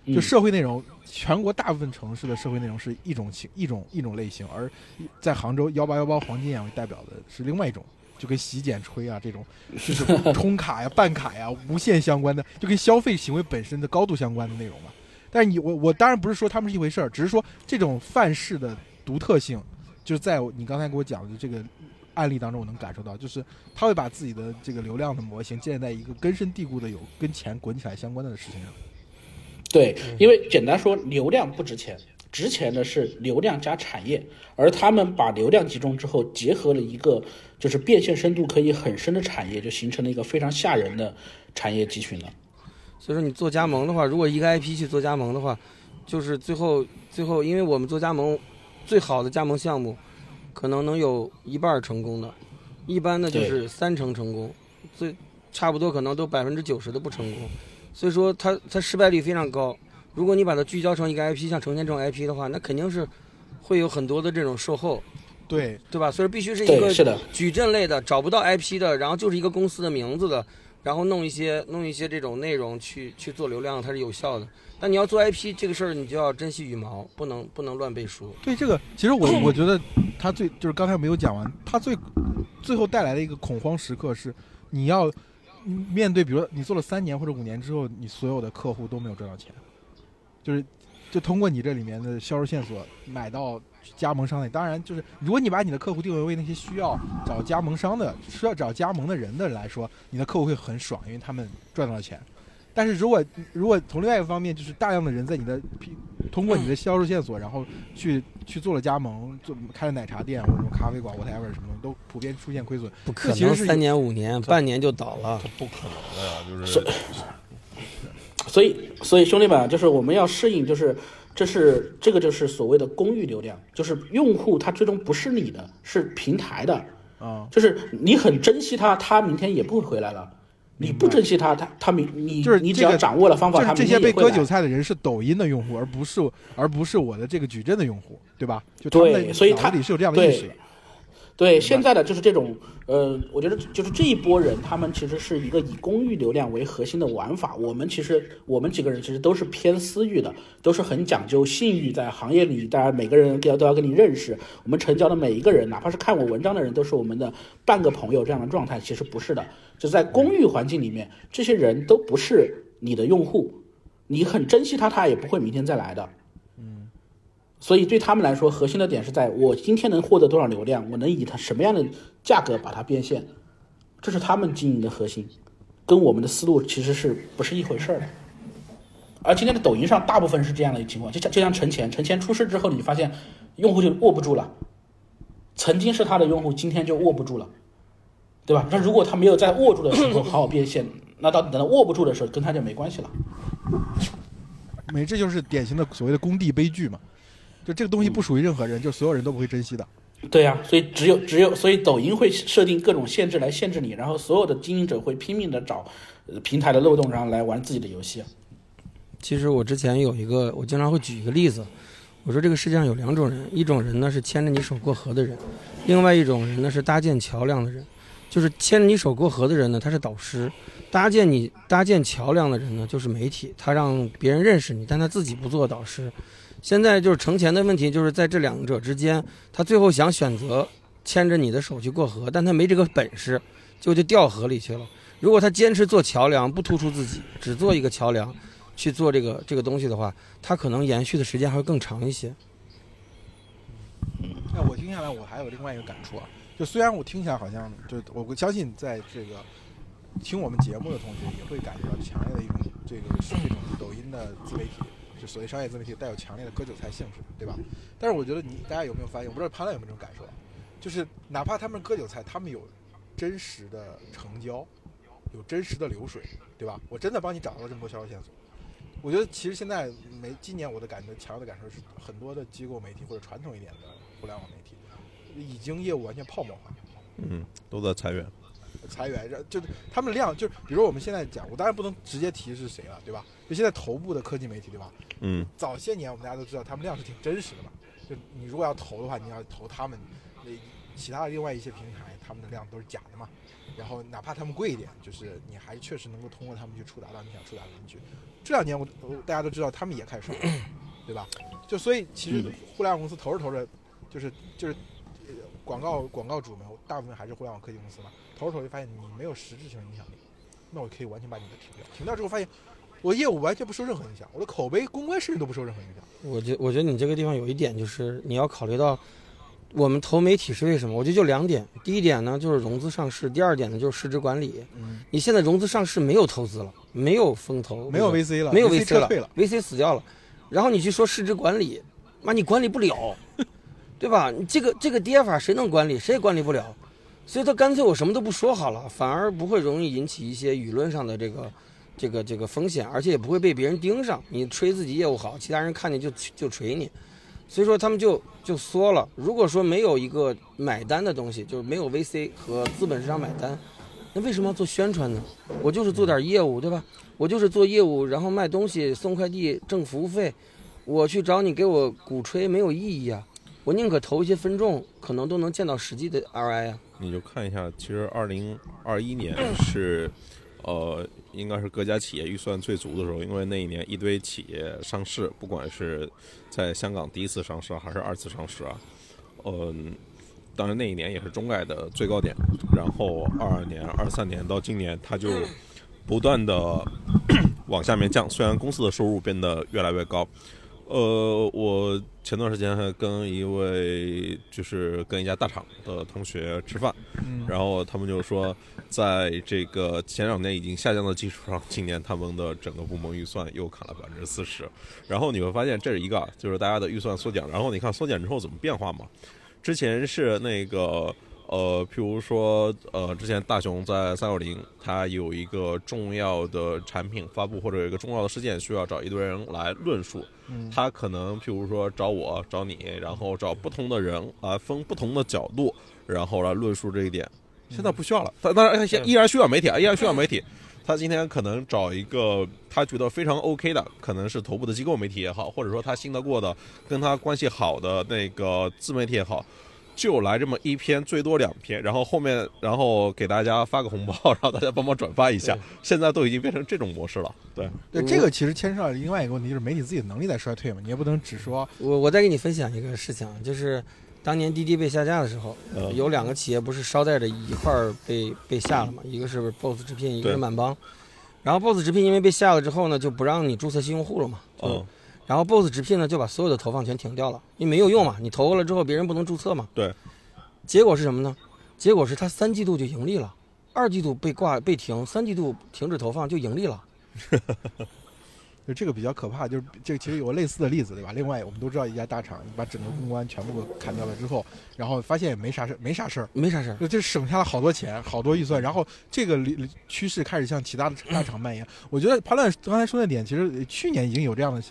就社会内容，全国大部分城市的社会内容是一种情一种一种类型，而在杭州幺八幺八黄金眼为代表的是另外一种，就跟洗剪吹啊这种，就是充卡呀、办卡呀、无限相关的，就跟消费行为本身的高度相关的内容嘛。但是你我我当然不是说他们是一回事儿，只是说这种范式的独特性，就是在你刚才给我讲的这个案例当中，我能感受到，就是他会把自己的这个流量的模型建立在一个根深蒂固的有跟钱滚起来相关的事情上。对，因为简单说，流量不值钱，值钱的是流量加产业。而他们把流量集中之后，结合了一个就是变现深度可以很深的产业，就形成了一个非常吓人的产业集群了。所以说，你做加盟的话，如果一个 IP 去做加盟的话，就是最后最后，因为我们做加盟，最好的加盟项目可能能有一半成功的，一般的就是三成成功，最差不多可能都百分之九十的不成功。所以说，它它失败率非常高。如果你把它聚焦成一个 IP，像成天这种 IP 的话，那肯定是会有很多的这种售后，对对吧？所以必须是一个矩阵类的，找不到 IP 的，然后就是一个公司的名字的，然后弄一些弄一些这种内容去去做流量，它是有效的。但你要做 IP 这个事儿，你就要珍惜羽毛，不能不能乱背书。对这个，其实我我觉得他最就是刚才没有讲完，他 [clears throat] 最最后带来的一个恐慌时刻是你要。面对，比如说你做了三年或者五年之后，你所有的客户都没有赚到钱，就是就通过你这里面的销售线索买到加盟商的。当然，就是如果你把你的客户定位为那些需要找加盟商的、需要找加盟的人的来说，你的客户会很爽，因为他们赚到了钱。但是如果如果从另外一个方面，就是大量的人在你的通过你的销售线索，然后去去做了加盟，做开了奶茶店或者什么咖啡馆，whatever 什么都普遍出现亏损。不可能三年五年，半年就倒了，不可能的呀，就是。所以，所以兄弟们，就是我们要适应，就是这是这个就是所谓的公域流量，就是用户他最终不是你的，是平台的。啊，就是你很珍惜他，他明天也不会回来了。你不珍惜他，他他你你就是你只要掌握了方法，就是这些被割韭菜的人是抖音的用户，而不是而不是我的这个矩阵的用户，对吧？就对，所以他里是有这样的意识。对，现在的就是这种，呃，我觉得就是这一波人，他们其实是一个以公域流量为核心的玩法。我们其实我们几个人其实都是偏私域的，都是很讲究信誉，在行业里，大家每个人要都要跟你认识。我们成交的每一个人，哪怕是看我文章的人，都是我们的半个朋友这样的状态。其实不是的，就在公域环境里面，这些人都不是你的用户，你很珍惜他，他也不会明天再来的。所以对他们来说，核心的点是在我今天能获得多少流量，我能以它什么样的价格把它变现，这是他们经营的核心，跟我们的思路其实是不是一回事儿的。而今天的抖音上大部分是这样的情况，就像就像陈前，陈前出事之后，你发现用户就握不住了，曾经是他的用户，今天就握不住了，对吧？那如果他没有在握住的时候好好变现，那到等到握不住的时候，跟他就没关系了。没，这就是典型的所谓的工地悲剧嘛。就这个东西不属于任何人，就所有人都不会珍惜的。对呀，所以只有只有，所以抖音会设定各种限制来限制你，然后所有的经营者会拼命的找平台的漏洞，然后来玩自己的游戏。其实我之前有一个，我经常会举一个例子，我说这个世界上有两种人，一种人呢是牵着你手过河的人，另外一种人呢是搭建桥梁的人。就是牵着你手过河的人呢，他是导师；搭建你搭建桥梁的人呢，就是媒体，他让别人认识你，但他自己不做导师。现在就是成钱的问题，就是在这两者之间，他最后想选择牵着你的手去过河，但他没这个本事，就就掉河里去了。如果他坚持做桥梁，不突出自己，只做一个桥梁，去做这个这个东西的话，他可能延续的时间还会更长一些。那我听下来，我还有另外一个感触啊，就虽然我听起来好像，就我相信在这个听我们节目的同学也会感觉到强烈的一种这个这种抖音的自媒体。就所谓商业自媒体带有强烈的割韭菜性质，对吧？但是我觉得你大家有没有发现？我不知道潘乱有没有这种感受，就是哪怕他们割韭菜，他们有真实的成交，有真实的流水，对吧？我真的帮你找到了这么多销售线索。我觉得其实现在没今年我的感觉强烈的感受是，很多的机构媒体或者传统一点的互联网媒体，已经业务完全泡沫化。嗯，都在裁员。裁员，就他们量，就比如说我们现在讲，我当然不能直接提是谁了，对吧？就现在头部的科技媒体，对吧？嗯。早些年我们大家都知道，他们量是挺真实的嘛。就你如果要投的话，你要投他们，那其他的另外一些平台，他们的量都是假的嘛。然后哪怕他们贵一点，就是你还确实能够通过他们去触达到你想触达的人群。这两年我大家都知道，他们也开始，对吧？就所以其实互联网公司投着投着，就是就是广告广告主们大部分还是互联网科技公司嘛。投着投就发现你没有实质性影响力，那我可以完全把你的停掉。停掉之后发现，我业务完全不受任何影响，我的口碑、公关甚至都不受任何影响。我觉我觉得你这个地方有一点就是你要考虑到，我们投媒体是为什么？我觉得就两点。第一点呢就是融资上市，第二点呢就是市值管理。嗯，你现在融资上市没有投资了，没有风投，没有 VC 了，没有 VC 了，VC 死掉了。然后你去说市值管理，妈你管理不了，对吧？这个这个跌法谁能管理？谁也管理不了。所以他干脆我什么都不说好了，反而不会容易引起一些舆论上的这个、这个、这个风险，而且也不会被别人盯上。你吹自己业务好，其他人看见就就锤你。所以说他们就就缩了。如果说没有一个买单的东西，就是没有 VC 和资本市场买单，那为什么要做宣传呢？我就是做点业务，对吧？我就是做业务，然后卖东西、送快递、挣服务费。我去找你给我鼓吹没有意义啊！我宁可投一些分众，可能都能见到实际的 RI 啊。你就看一下，其实二零二一年是，呃，应该是各家企业预算最足的时候，因为那一年一堆企业上市，不管是在香港第一次上市还是二次上市啊，嗯，当然那一年也是中概的最高点。然后二二年、二三年到今年，它就不断的 [clears throat] 往下面降，虽然公司的收入变得越来越高。呃，我前段时间还跟一位就是跟一家大厂的同学吃饭，然后他们就说，在这个前两年已经下降的基础上，今年他们的整个部门预算又砍了百分之四十。然后你会发现，这是一个就是大家的预算缩减。然后你看缩减之后怎么变化嘛？之前是那个呃，譬如说，呃，之前大熊在三六零，他有一个重要的产品发布或者有一个重要的事件，需要找一堆人来论述。他可能譬如说找我、找你，然后找不同的人来分不同的角度，然后来论述这一点。现在不需要了，他当然现依然需要媒体啊，依然需要媒体。他今天可能找一个他觉得非常 OK 的，可能是头部的机构媒体也好，或者说他信得过的、跟他关系好的那个自媒体也好。就来这么一篇，最多两篇，然后后面，然后给大家发个红包，然后大家帮忙转发一下。现在都已经变成这种模式了。对，对，这个其实牵涉到另外一个问题，就是媒体自己的能力在衰退嘛。你也不能只说。我我再给你分享一个事情，就是当年滴滴被下架的时候，有两个企业不是捎带着一块儿被被下了嘛？一个是 BOSS 直聘，一个是满帮。然后 BOSS 直聘因为被下了之后呢，就不让你注册新用户了嘛。嗯。然后 BOSS 直聘呢就把所有的投放全停掉了，因为没有用嘛，你投过了之后别人不能注册嘛。对。结果是什么呢？结果是他三季度就盈利了，二季度被挂被停，三季度停止投放就盈利了。就 [laughs] 这个比较可怕，就是这个其实有个类似的例子，对吧？另外我们都知道一家大厂，你把整个公关全部砍掉了之后，然后发现也没啥事没啥事儿，没啥事儿，就省下了好多钱，好多预算，然后这个趋势开始向其他的大厂蔓延。我觉得潘乱刚才说那点，其实去年已经有这样的。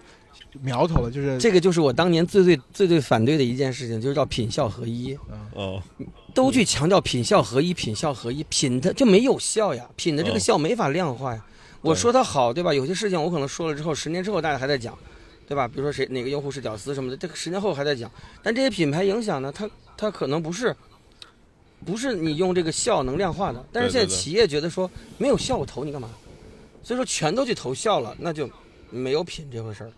苗头了，就是这个，就是我当年最最最最反对的一件事情，就是叫品效合一。哦，都去强调品效合一，品效合一，品的就没有效呀，品的这个效没法量化呀。我说它好，对吧？有些事情我可能说了之后，十年之后大家还在讲，对吧？比如说谁哪个用户是屌丝什么的，这个十年后还在讲。但这些品牌影响呢，它它可能不是，不是你用这个效能量化的。但是现在企业觉得说没有效，我投你干嘛？所以说全都去投效了，那就没有品这回事儿。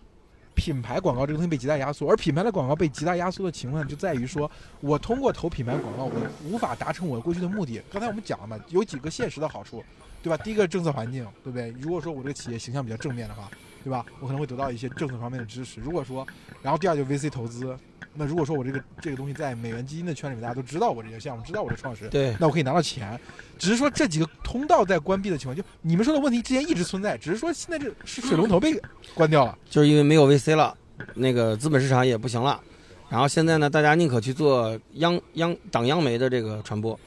品牌广告这个东西被极大压缩，而品牌的广告被极大压缩的情况就在于说，我通过投品牌广告，我无法达成我过去的目的。刚才我们讲了嘛，有几个现实的好处，对吧？第一个政策环境，对不对？如果说我这个企业形象比较正面的话，对吧？我可能会得到一些政策方面的支持。如果说，然后第二就是 VC 投资。那如果说我这个这个东西在美元基金的圈里面，大家都知道我这个项目，知道我的创始人，对，那我可以拿到钱。只是说这几个通道在关闭的情况，就你们说的问题之前一直存在，只是说现在这是水龙头被关掉了，就是因为没有 VC 了，那个资本市场也不行了。然后现在呢，大家宁可去做央央党央媒的这个传播，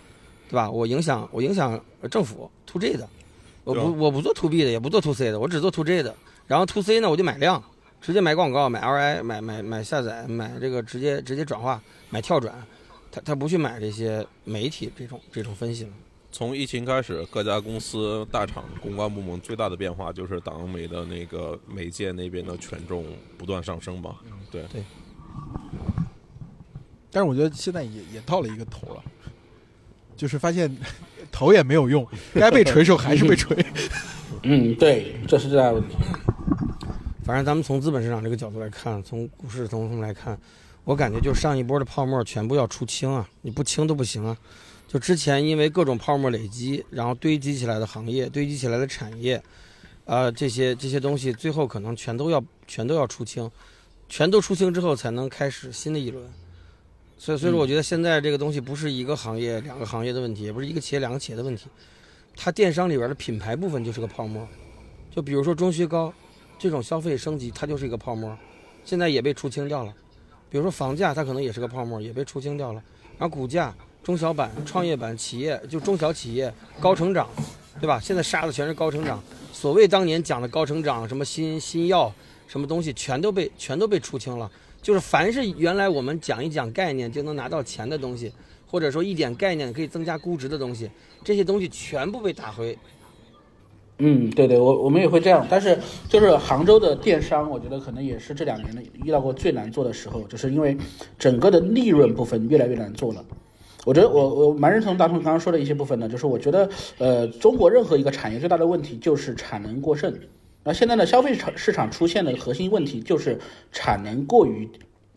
对吧？我影响我影响政府 To J 的，我不我不做 To B 的，也不做 To C 的，我只做 To J 的。然后 To C 呢，我就买量。直接买广告，买 RI，买买买下载，买这个直接直接转化，买跳转，他他不去买这些媒体这种这种分析了。从疫情开始，各家公司大厂公关部门最大的变化就是党媒的那个媒介那边的权重不断上升吧。对对。但是我觉得现在也也到了一个头了，就是发现头也没有用，该被锤时候还是被锤。嗯，对，这是最大的问题。反正咱们从资本市场这个角度来看，从股市从什么来看，我感觉就是上一波的泡沫全部要出清啊！你不清都不行啊！就之前因为各种泡沫累积，然后堆积起来的行业、堆积起来的产业，啊，这些这些东西最后可能全都要全都要出清，全都出清之后才能开始新的一轮。所以，所以说，我觉得现在这个东西不是一个行业、两个行业的问题，也不是一个企业、两个企业的问题，它电商里边的品牌部分就是个泡沫。就比如说钟薛高。这种消费升级，它就是一个泡沫，现在也被出清掉了。比如说房价，它可能也是个泡沫，也被出清掉了。然后股价，中小板、创业板企业，就中小企业高成长，对吧？现在杀的全是高成长。所谓当年讲的高成长，什么新新药，什么东西，全都被全都被出清了。就是凡是原来我们讲一讲概念就能拿到钱的东西，或者说一点概念可以增加估值的东西，这些东西全部被打回。嗯，对对，我我们也会这样，但是就是杭州的电商，我觉得可能也是这两年的遇到过最难做的时候，就是因为整个的利润部分越来越难做了。我觉得我我蛮认同大同刚刚说的一些部分呢，就是我觉得呃，中国任何一个产业最大的问题就是产能过剩。那现在呢，消费场市场出现的核心问题就是产能过于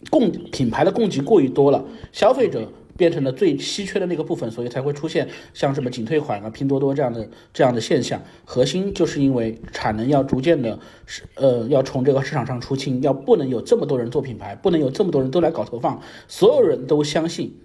供品牌的供给过于多了，消费者。变成了最稀缺的那个部分，所以才会出现像什么仅退款啊、拼多多这样的这样的现象。核心就是因为产能要逐渐的，是呃，要从这个市场上出清，要不能有这么多人做品牌，不能有这么多人都来搞投放，所有人都相信，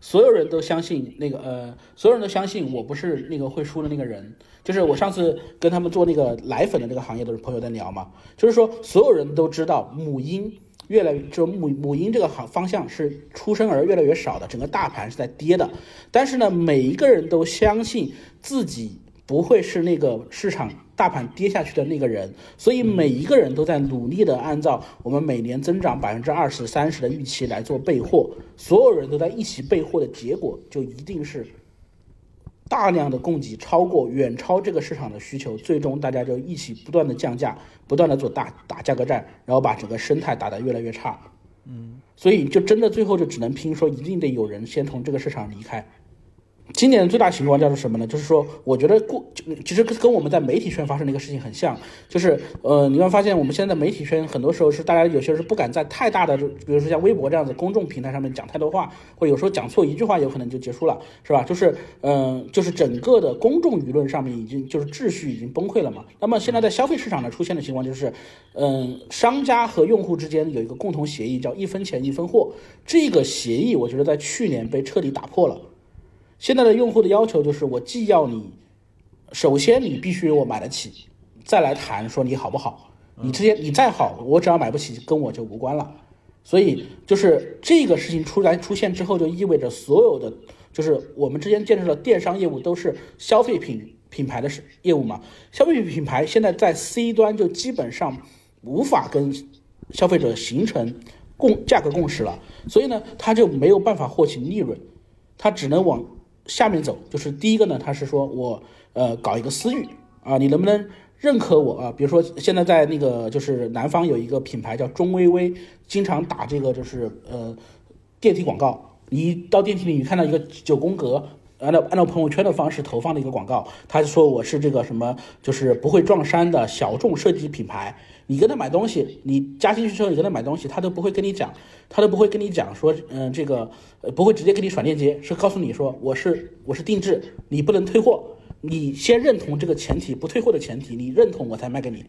所有人都相信那个呃，所有人都相信我不是那个会输的那个人。就是我上次跟他们做那个奶粉的那个行业的朋友在聊嘛，就是说所有人都知道母婴。越来就母母婴这个行方向是出生儿越来越少的，整个大盘是在跌的。但是呢，每一个人都相信自己不会是那个市场大盘跌下去的那个人，所以每一个人都在努力的按照我们每年增长百分之二十三十的预期来做备货。所有人都在一起备货的结果，就一定是大量的供给超过远超这个市场的需求，最终大家就一起不断的降价。不断的做大打价格战，然后把整个生态打得越来越差，嗯，所以就真的最后就只能拼说，一定得有人先从这个市场离开。今年的最大情况叫做什么呢？就是说，我觉得过，其实跟我们在媒体圈发生的一个事情很像，就是呃，你会发现我们现在媒体圈很多时候是大家有些是不敢在太大的，比如说像微博这样子公众平台上面讲太多话，或有时候讲错一句话有可能就结束了，是吧？就是嗯，就是整个的公众舆论上面已经就是秩序已经崩溃了嘛。那么现在在消费市场呢出现的情况就是，嗯，商家和用户之间有一个共同协议叫一分钱一分货，这个协议我觉得在去年被彻底打破了。现在的用户的要求就是，我既要你，首先你必须我买得起，再来谈说你好不好。你之前你再好，我只要买不起，跟我就无关了。所以就是这个事情出来出现之后，就意味着所有的就是我们之间建设的电商业务都是消费品品牌的业务嘛。消费品品牌现在在 C 端就基本上无法跟消费者形成共价格共识了，所以呢，他就没有办法获取利润，他只能往。下面走就是第一个呢，他是说我呃搞一个私域啊，你能不能认可我啊？比如说现在在那个就是南方有一个品牌叫中微微，经常打这个就是呃电梯广告，你到电梯里你看到一个九宫格，按照按照朋友圈的方式投放的一个广告，他就说我是这个什么就是不会撞衫的小众设计品牌。你跟他买东西，你加进去之后，你跟他买东西，他都不会跟你讲，他都不会跟你讲说，嗯，这个不会直接给你甩链接，是告诉你说我是我是定制，你不能退货，你先认同这个前提，不退货的前提，你认同我才卖给你，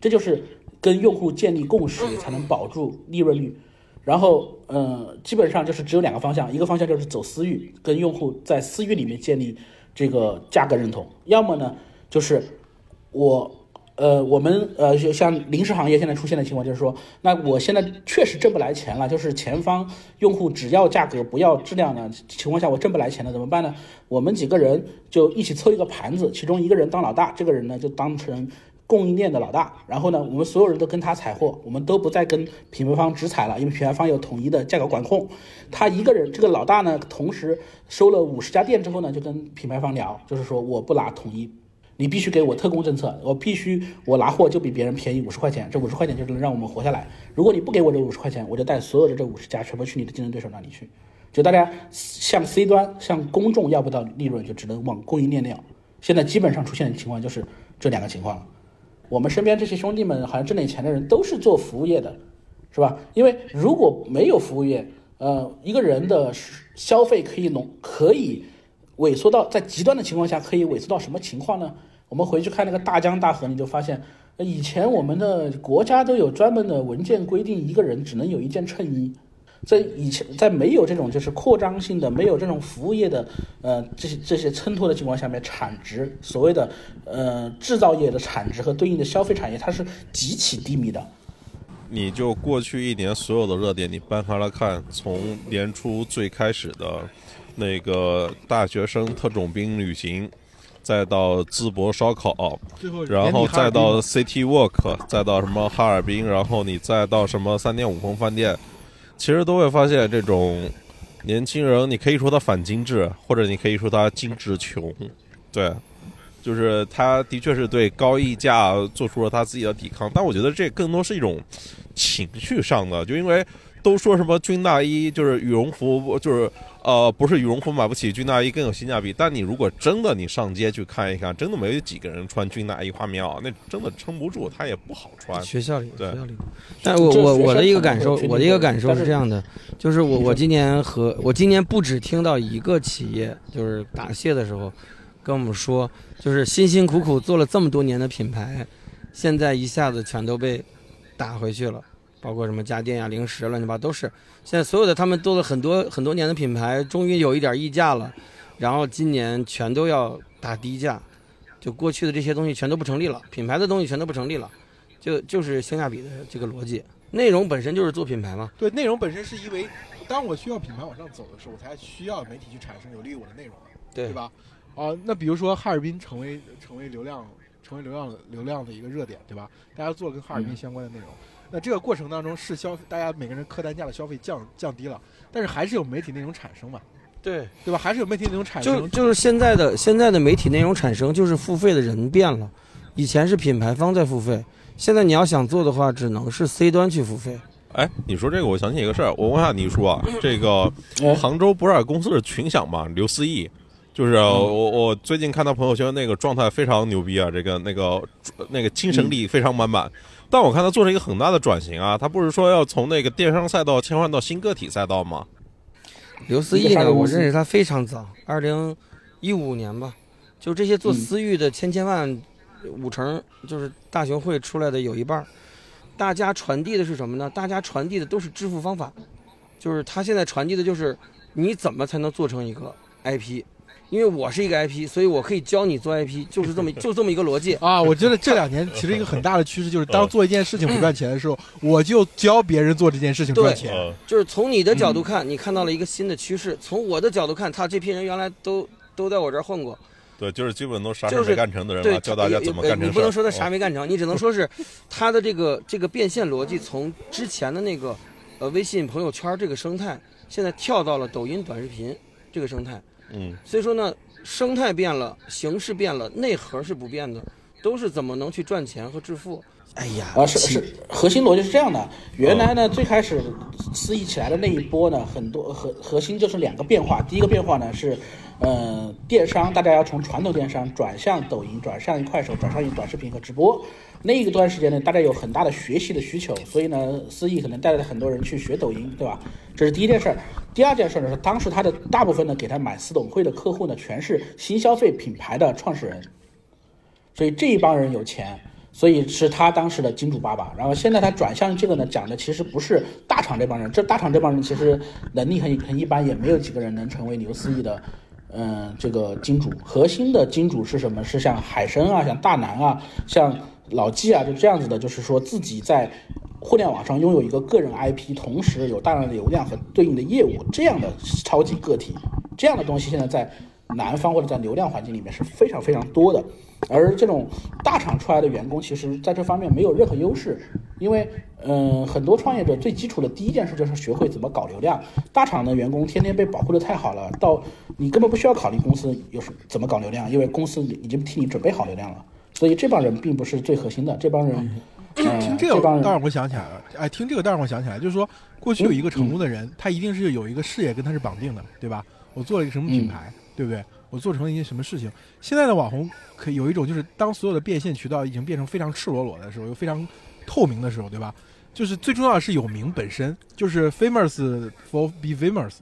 这就是跟用户建立共识才能保住利润率。然后，嗯，基本上就是只有两个方向，一个方向就是走私域，跟用户在私域里面建立这个价格认同，要么呢就是我。呃，我们呃，就像零食行业现在出现的情况，就是说，那我现在确实挣不来钱了，就是前方用户只要价格不要质量的情况下，我挣不来钱了，怎么办呢？我们几个人就一起凑一个盘子，其中一个人当老大，这个人呢就当成供应链的老大，然后呢，我们所有人都跟他采货，我们都不再跟品牌方直采了，因为品牌方有统一的价格管控。他一个人，这个老大呢，同时收了五十家店之后呢，就跟品牌方聊，就是说我不拿统一。你必须给我特供政策，我必须我拿货就比别人便宜五十块钱，这五十块钱就能让我们活下来。如果你不给我这五十块钱，我就带所有的这五十家全部去你的竞争对手那里去。就大家向 C 端向公众要不到利润，就只能往供应链要。现在基本上出现的情况就是这两个情况了。我们身边这些兄弟们，好像挣点钱的人都是做服务业的，是吧？因为如果没有服务业，呃，一个人的消费可以浓可以。萎缩到在极端的情况下可以萎缩到什么情况呢？我们回去看那个大江大河，你就发现，以前我们的国家都有专门的文件规定，一个人只能有一件衬衣。在以前，在没有这种就是扩张性的、没有这种服务业的呃这些这些衬托的情况下面，产值所谓的呃制造业的产值和对应的消费产业，它是极其低迷的。你就过去一年所有的热点，你搬开来看，从年初最开始的。那个大学生特种兵旅行，再到淄博烧烤，然后再到 City Walk，再到什么哈尔滨，然后你再到什么三点五空饭店，其实都会发现这种年轻人，你可以说他反精致，或者你可以说他精致穷，对，就是他的确是对高溢价做出了他自己的抵抗，但我觉得这更多是一种情绪上的，就因为。都说什么军大衣就是羽绒服，就是呃，不是羽绒服买不起，军大衣更有性价比。但你如果真的你上街去看一看，真的没有几个人穿军大衣花棉袄，那真的撑不住，它也不好穿。学校里，对，学校里。但我我我的一个感受，我的一个感受是这样的，就是我我今年和我今年不止听到一个企业，就是答谢的时候跟我们说，就是辛辛苦苦做了这么多年的品牌，现在一下子全都被打回去了。包括什么家电呀、零食乱七八都是。现在所有的他们做了很多很多年的品牌，终于有一点溢价了，然后今年全都要打低价，就过去的这些东西全都不成立了，品牌的东西全都不成立了，就就是性价比的这个逻辑。内容本身就是做品牌嘛。对，内容本身是因为当我需要品牌往上走的时候，我才需要媒体去产生有利于我的内容，对吧？啊，那比如说哈尔滨成为成为流量成为流量流量的一个热点，对吧？大家做跟哈尔滨相关的内容，那这个过程当中是消大家每个人客单价的消费降降低了，但是还是有媒体内容产生嘛？对对吧？还是有媒体内容产生。就就是现在的现在的媒体内容产生，就是付费的人变了，以前是品牌方在付费，现在你要想做的话，只能是 C 端去付费。哎，你说这个，我想起一个事儿，我问下你说啊，这个杭州博尔公司是群享嘛？刘思义。就是我，我最近看到朋友圈那个状态非常牛逼啊，这个那个那个精神力非常满满。但我看他做了一个很大的转型啊，他不是说要从那个电商赛道切换到新个体赛道吗？刘思义呢，我认识他非常早，二零一五年吧。就这些做私域的千千万五成，就是大熊会出来的有一半。大家传递的是什么呢？大家传递的都是支付方法，就是他现在传递的就是你怎么才能做成一个 IP。因为我是一个 IP，所以我可以教你做 IP，就是这么 [laughs] 就这么一个逻辑啊。我觉得这两年其实一个很大的趋势就是，当做一件事情不赚钱的时候，我就教别人做这件事情赚钱。就是从你的角度看，你看到了一个新的趋势；从我的角度看，他这批人原来都都在我这儿混过。对，就是基本都啥事没干成的人，教大家怎么干成。你不能说他啥没干成，你只能说是 [laughs] 他的这个这个变现逻辑，从之前的那个呃微信朋友圈这个生态，现在跳到了抖音短视频这个生态。嗯，所以说呢，生态变了，形式变了，内核是不变的，都是怎么能去赚钱和致富。哎呀，啊是是，核心逻辑是这样的。原来呢，最开始思议起来的那一波呢，很多核核心就是两个变化。第一个变化呢是，呃，电商大家要从传统电商转向抖音，转向快手，转向于短视频和直播。那一段时间呢，大家有很大的学习的需求，所以呢，思义可能带了很多人去学抖音，对吧？这是第一件事儿。第二件事呢是，当时他的大部分呢给他买私董会的客户呢，全是新消费品牌的创始人，所以这一帮人有钱，所以是他当时的金主爸爸。然后现在他转向这个呢，讲的其实不是大厂这帮人，这大厂这帮人其实能力很很一般，也没有几个人能成为刘思义的。嗯，这个金主核心的金主是什么？是像海参啊，像大南啊，像老纪啊，就这样子的，就是说自己在互联网上拥有一个个人 IP，同时有大量的流量和对应的业务，这样的超级个体，这样的东西现在在南方或者在流量环境里面是非常非常多的。而这种大厂出来的员工，其实在这方面没有任何优势，因为，嗯，很多创业者最基础的第一件事就是学会怎么搞流量。大厂的员工天天被保护的太好了，到你根本不需要考虑公司有什怎么搞流量，因为公司已经替你准备好流量了。所以这帮人并不是最核心的，这帮人，听这个当然我想起来了，哎，听这个当然我想起来，就是说过去有一个成功的人，他一定是有一个事业跟他是绑定的，对吧？我做了一个什么品牌，对不对？我做成了一些什么事情？现在的网红可有一种，就是当所有的变现渠道已经变成非常赤裸裸的时候，又非常透明的时候，对吧？就是最重要的是有名本身，就是 famous for be famous。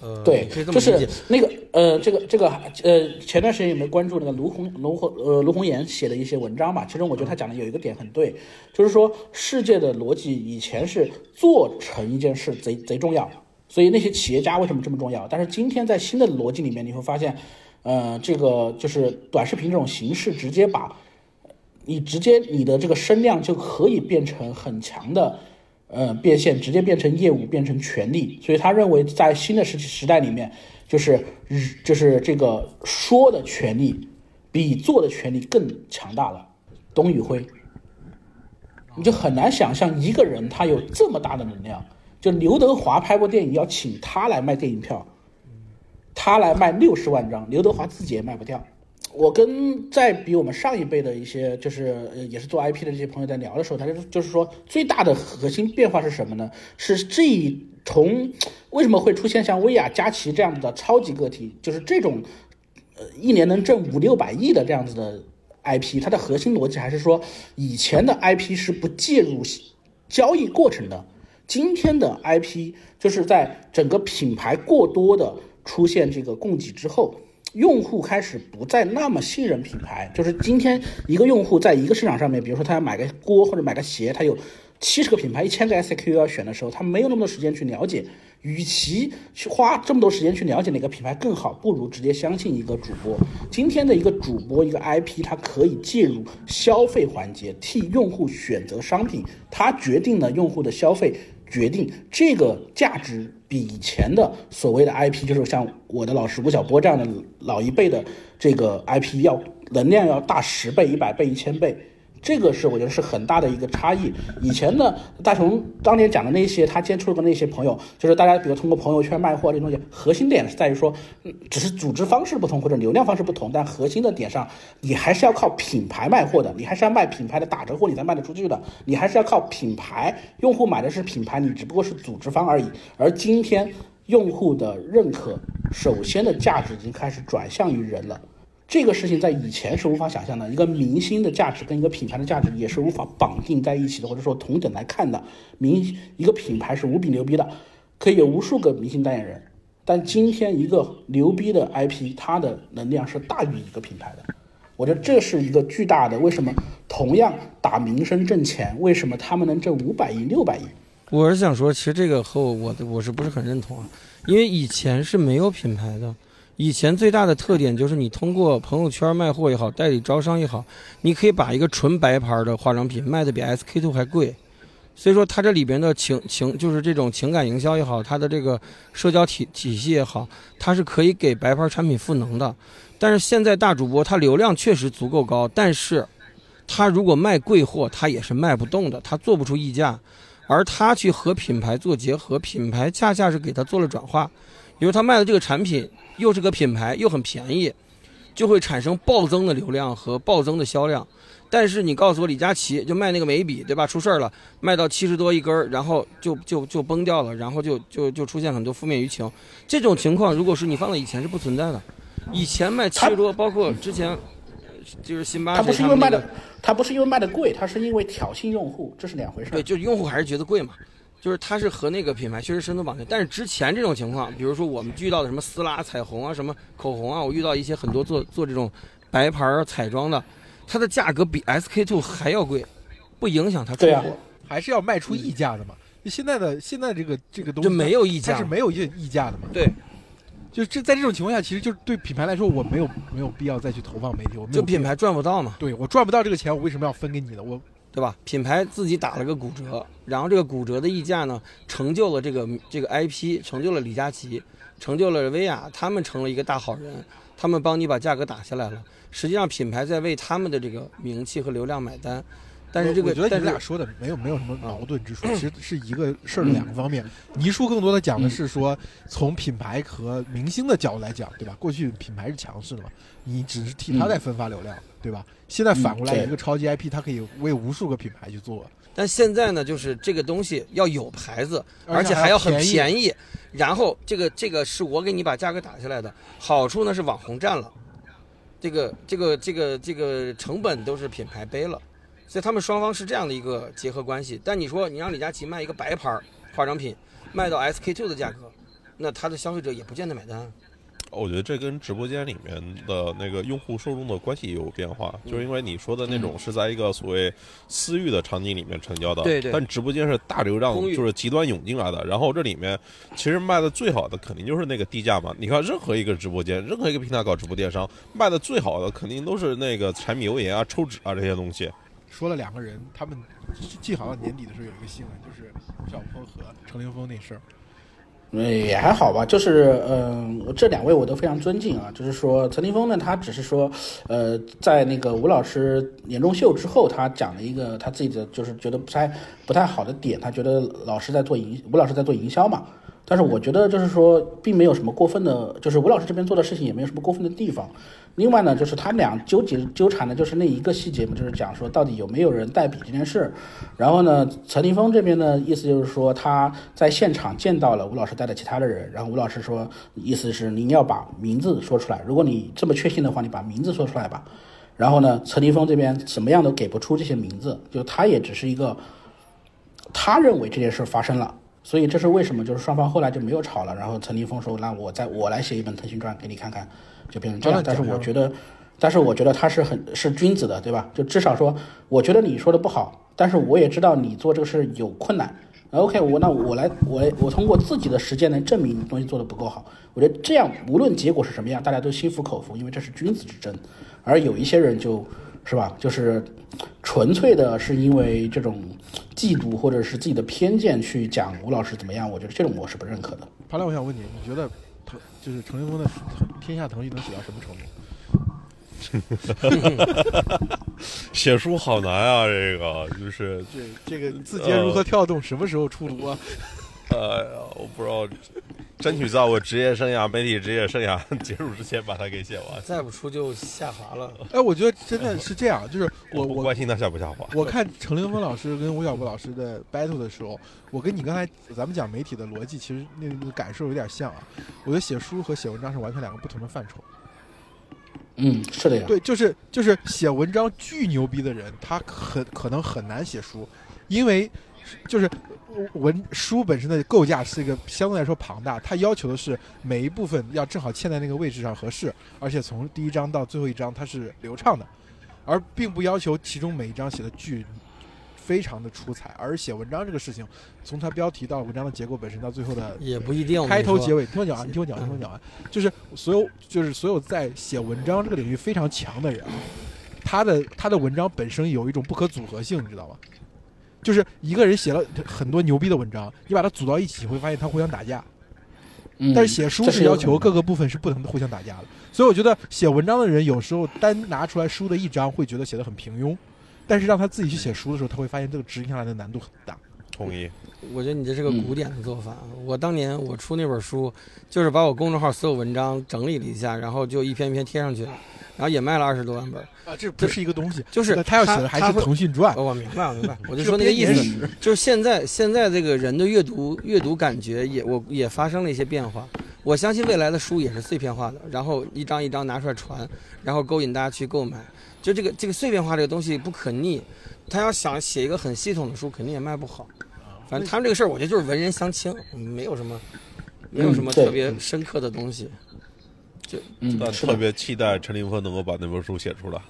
呃，对，就是那个呃，这个这个呃，前段时间有没有关注那个卢红卢红呃卢红岩写的一些文章嘛？其中我觉得他讲的有一个点很对，就是说世界的逻辑以前是做成一件事贼贼重要。所以那些企业家为什么这么重要？但是今天在新的逻辑里面，你会发现，呃，这个就是短视频这种形式，直接把，你直接你的这个声量就可以变成很强的，呃，变现，直接变成业务，变成权利。所以他认为，在新的时时代里面，就是就是这个说的权利比做的权利更强大了。董宇辉，你就很难想象一个人他有这么大的能量。就刘德华拍过电影要请他来卖电影票，他来卖六十万张，刘德华自己也卖不掉。我跟在比我们上一辈的一些就是呃也是做 IP 的这些朋友在聊的时候，他就就是说最大的核心变化是什么呢？是这从为什么会出现像薇娅、佳琪这样子的超级个体，就是这种呃一年能挣五六百亿的这样子的 IP，它的核心逻辑还是说以前的 IP 是不介入交易过程的。今天的 IP 就是在整个品牌过多的出现这个供给之后，用户开始不再那么信任品牌。就是今天一个用户在一个市场上面，比如说他要买个锅或者买个鞋，他有七十个品牌、一千个 SKU 要选的时候，他没有那么多时间去了解与其去花这么多时间去了解哪个品牌更好，不如直接相信一个主播。今天的一个主播，一个 IP，它可以介入消费环节，替用户选择商品，它决定了用户的消费，决定这个价值比以前的所谓的 IP，就是像我的老师吴晓波这样的老一辈的这个 IP 要能量要大十倍、一百倍、一千倍。这个是我觉得是很大的一个差异。以前呢，大雄当年讲的那些，他接触的那些朋友，就是大家比如通过朋友圈卖货这东西，核心点是在于说，嗯，只是组织方式不同或者流量方式不同，但核心的点上，你还是要靠品牌卖货的，你还是要卖品牌的打折货你才卖得出去的，你还是要靠品牌，用户买的是品牌，你只不过是组织方而已。而今天用户的认可，首先的价值已经开始转向于人了。这个事情在以前是无法想象的，一个明星的价值跟一个品牌的价值也是无法绑定在一起的，或者说同等来看的。明一个品牌是无比牛逼的，可以有无数个明星代言人，但今天一个牛逼的 IP，它的能量是大于一个品牌的。我觉得这是一个巨大的。为什么同样打名声挣钱，为什么他们能挣五百亿、六百亿？我是想说，其实这个和我我我是不是很认同啊？因为以前是没有品牌的。以前最大的特点就是你通过朋友圈卖货也好，代理招商也好，你可以把一个纯白牌的化妆品卖的比 SK two 还贵，所以说它这里边的情情就是这种情感营销也好，它的这个社交体体系也好，它是可以给白牌产品赋能的。但是现在大主播他流量确实足够高，但是他如果卖贵货，他也是卖不动的，他做不出溢价，而他去和品牌做结合，品牌恰恰是给他做了转化，比如他卖的这个产品。又是个品牌，又很便宜，就会产生暴增的流量和暴增的销量。但是你告诉我，李佳琦就卖那个眉笔，对吧？出事儿了，卖到七十多一根儿，然后就就就崩掉了，然后就就就出现很多负面舆情。这种情况，如果是你放在以前是不存在的。以前卖七十多，包括之前就是辛巴，他不是因为卖的，他不是因为卖的贵，他是因为挑衅用户，这是两回事。对，就用户还是觉得贵嘛。就是它是和那个品牌确实深度绑定，但是之前这种情况，比如说我们遇到的什么丝拉、彩虹啊、什么口红啊，我遇到一些很多做做这种白牌彩妆的，它的价格比 SK two 还要贵，不影响它出货，还是要卖出溢价的嘛？现在的现在这个这个东西就没有溢价，是没有溢溢价的嘛？对，就这在这种情况下，其实就是对品牌来说，我没有没有必要再去投放媒体，我就品牌赚不到嘛？对我赚不到这个钱，我为什么要分给你呢？我。对吧？品牌自己打了个骨折，然后这个骨折的溢价呢，成就了这个这个 IP，成就了李佳琦，成就了薇娅，他们成了一个大好人，他们帮你把价格打下来了。实际上，品牌在为他们的这个名气和流量买单。但是这个，我觉得你们俩说的没有没有什么矛盾之处，其实是一个事儿的两个方面。倪叔更多的讲的是说，从品牌和明星的角度来讲，对吧？过去品牌是强势的嘛，你只是替他在分发流量，对吧？现在反过来，一个超级 IP，它可以为无数个品牌去做。但现在呢，就是这个东西要有牌子，而且还要很便宜。然后这个这个是我给你把价格打下来的，好处呢是网红占了，这个这个这个这个成本都是品牌背了。所以他们双方是这样的一个结合关系，但你说你让李佳琦卖一个白牌化妆品，卖到 SK two 的价格，那他的消费者也不见得买单。我觉得这跟直播间里面的那个用户受众的关系也有变化，就是因为你说的那种是在一个所谓私域的场景里面成交的，对对。但直播间是大流量，就是极端涌进来的。然后这里面其实卖的最好的肯定就是那个低价嘛。你看任何一个直播间，任何一个平台搞直播电商，卖的最好的肯定都是那个柴米油盐啊、抽纸啊这些东西。说了两个人，他们记好像年底的时候有一个新闻，就是吴晓波和程凌峰那事儿。也还好吧，就是嗯，这两位我都非常尊敬啊。就是说，陈凌峰呢，他只是说，呃，在那个吴老师年终秀之后，他讲了一个他自己的，就是觉得不太不太好的点，他觉得老师在做营，吴老师在做营销嘛。但是我觉得就是说，并没有什么过分的，就是吴老师这边做的事情也没有什么过分的地方。另外呢，就是他们俩纠结纠缠的就是那一个细节嘛，就是讲说到底有没有人代笔这件事。然后呢，陈立峰这边的意思就是说他在现场见到了吴老师带的其他的人，然后吴老师说意思是您要把名字说出来，如果你这么确信的话，你把名字说出来吧。然后呢，陈立峰这边什么样都给不出这些名字，就他也只是一个他认为这件事发生了，所以这是为什么就是双方后来就没有吵了。然后陈立峰说，那我再我来写一本腾讯传给你看看。就变成这样，但是我觉得，但是我觉得他是很是君子的，对吧？就至少说，我觉得你说的不好，但是我也知道你做这个事有困难，OK，我那我来，我我通过自己的实践来证明东西做的不够好。我觉得这样无论结果是什么样，大家都心服口服，因为这是君子之争。而有一些人就是吧，就是纯粹的是因为这种嫉妒或者是自己的偏见去讲吴老师怎么样，我觉得这种我是不认可的。潘亮，我想问你，你觉得腾就是程云峰的天下腾讯能写到什么程度？[laughs] [laughs] 写书好难啊！这个就是这这个字节如何跳动，什么时候出炉啊？呃，我不知道，争取在我职业生涯、媒体职业生涯 [laughs] 结束之前把它给写完。再不出就下滑了。哎，我觉得真的是这样，就是 [laughs] 我我关心他下不下滑。我看程凌峰老师跟吴晓波老师的 battle 的时候，我跟你刚才咱们讲媒体的逻辑，其实那个感受有点像啊。我觉得写书和写文章是完全两个不同的范畴。嗯，是的呀。对，就是就是写文章巨牛逼的人，他很可能很难写书，因为就是文书本身的构架是一个相对来说庞大，它要求的是每一部分要正好嵌在那个位置上合适，而且从第一章到最后一章它是流畅的，而并不要求其中每一章写的巨。非常的出彩，而写文章这个事情，从它标题到文章的结构本身到最后的也不一定开头结尾。听我讲完，你听我讲，听我讲完，就是所有就是所有在写文章这个领域非常强的人，他的他的文章本身有一种不可组合性，你知道吗？就是一个人写了很多牛逼的文章，你把它组到一起，会发现他互相打架。但是写书是要求各个部分是不能互相打架的，所以我觉得写文章的人有时候单拿出来书的一章，会觉得写的很平庸。但是让他自己去写书的时候，他会发现这个执行下来的难度很大。同意。[laughs] 我觉得你这是个古典的做法。我当年我出那本书，就是把我公众号所有文章整理了一下，然后就一篇一篇贴上去，然后也卖了二十多万本。啊，这不是一个东西，就是他要写的还是腾讯传。我明白，我明白。[laughs] 我就说那个意思，就是现在现在这个人的阅读阅读感觉也我也发生了一些变化。我相信未来的书也是碎片化的，然后一张一张拿出来传，然后勾引大家去购买。就这个这个碎片化这个东西不可逆，他要想写一个很系统的书，肯定也卖不好。反正他们这个事儿，我觉得就是文人相轻，没有什么，没有什么特别深刻的东西。就那特别期待陈林峰能够把那本书写出来。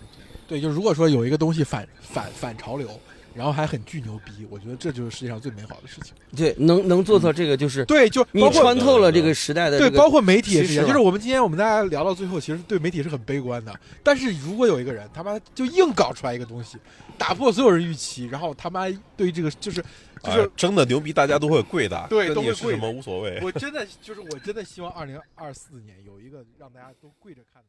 对，就如果说有一个东西反反反潮流。然后还很巨牛逼，我觉得这就是世界上最美好的事情。对，能能做到这个就是对，就你穿透了这个时代的对，包括媒体也是。就是我们今天我们大家聊到最后，其实对媒体是很悲观的。但是如果有一个人他妈就硬搞出来一个东西，打破所有人预期，然后他妈对这个就是就是真的牛逼，大家都会跪的，对，都会跪什么无所谓。我真的就是我真的希望二零二四年有一个让大家都跪着看的。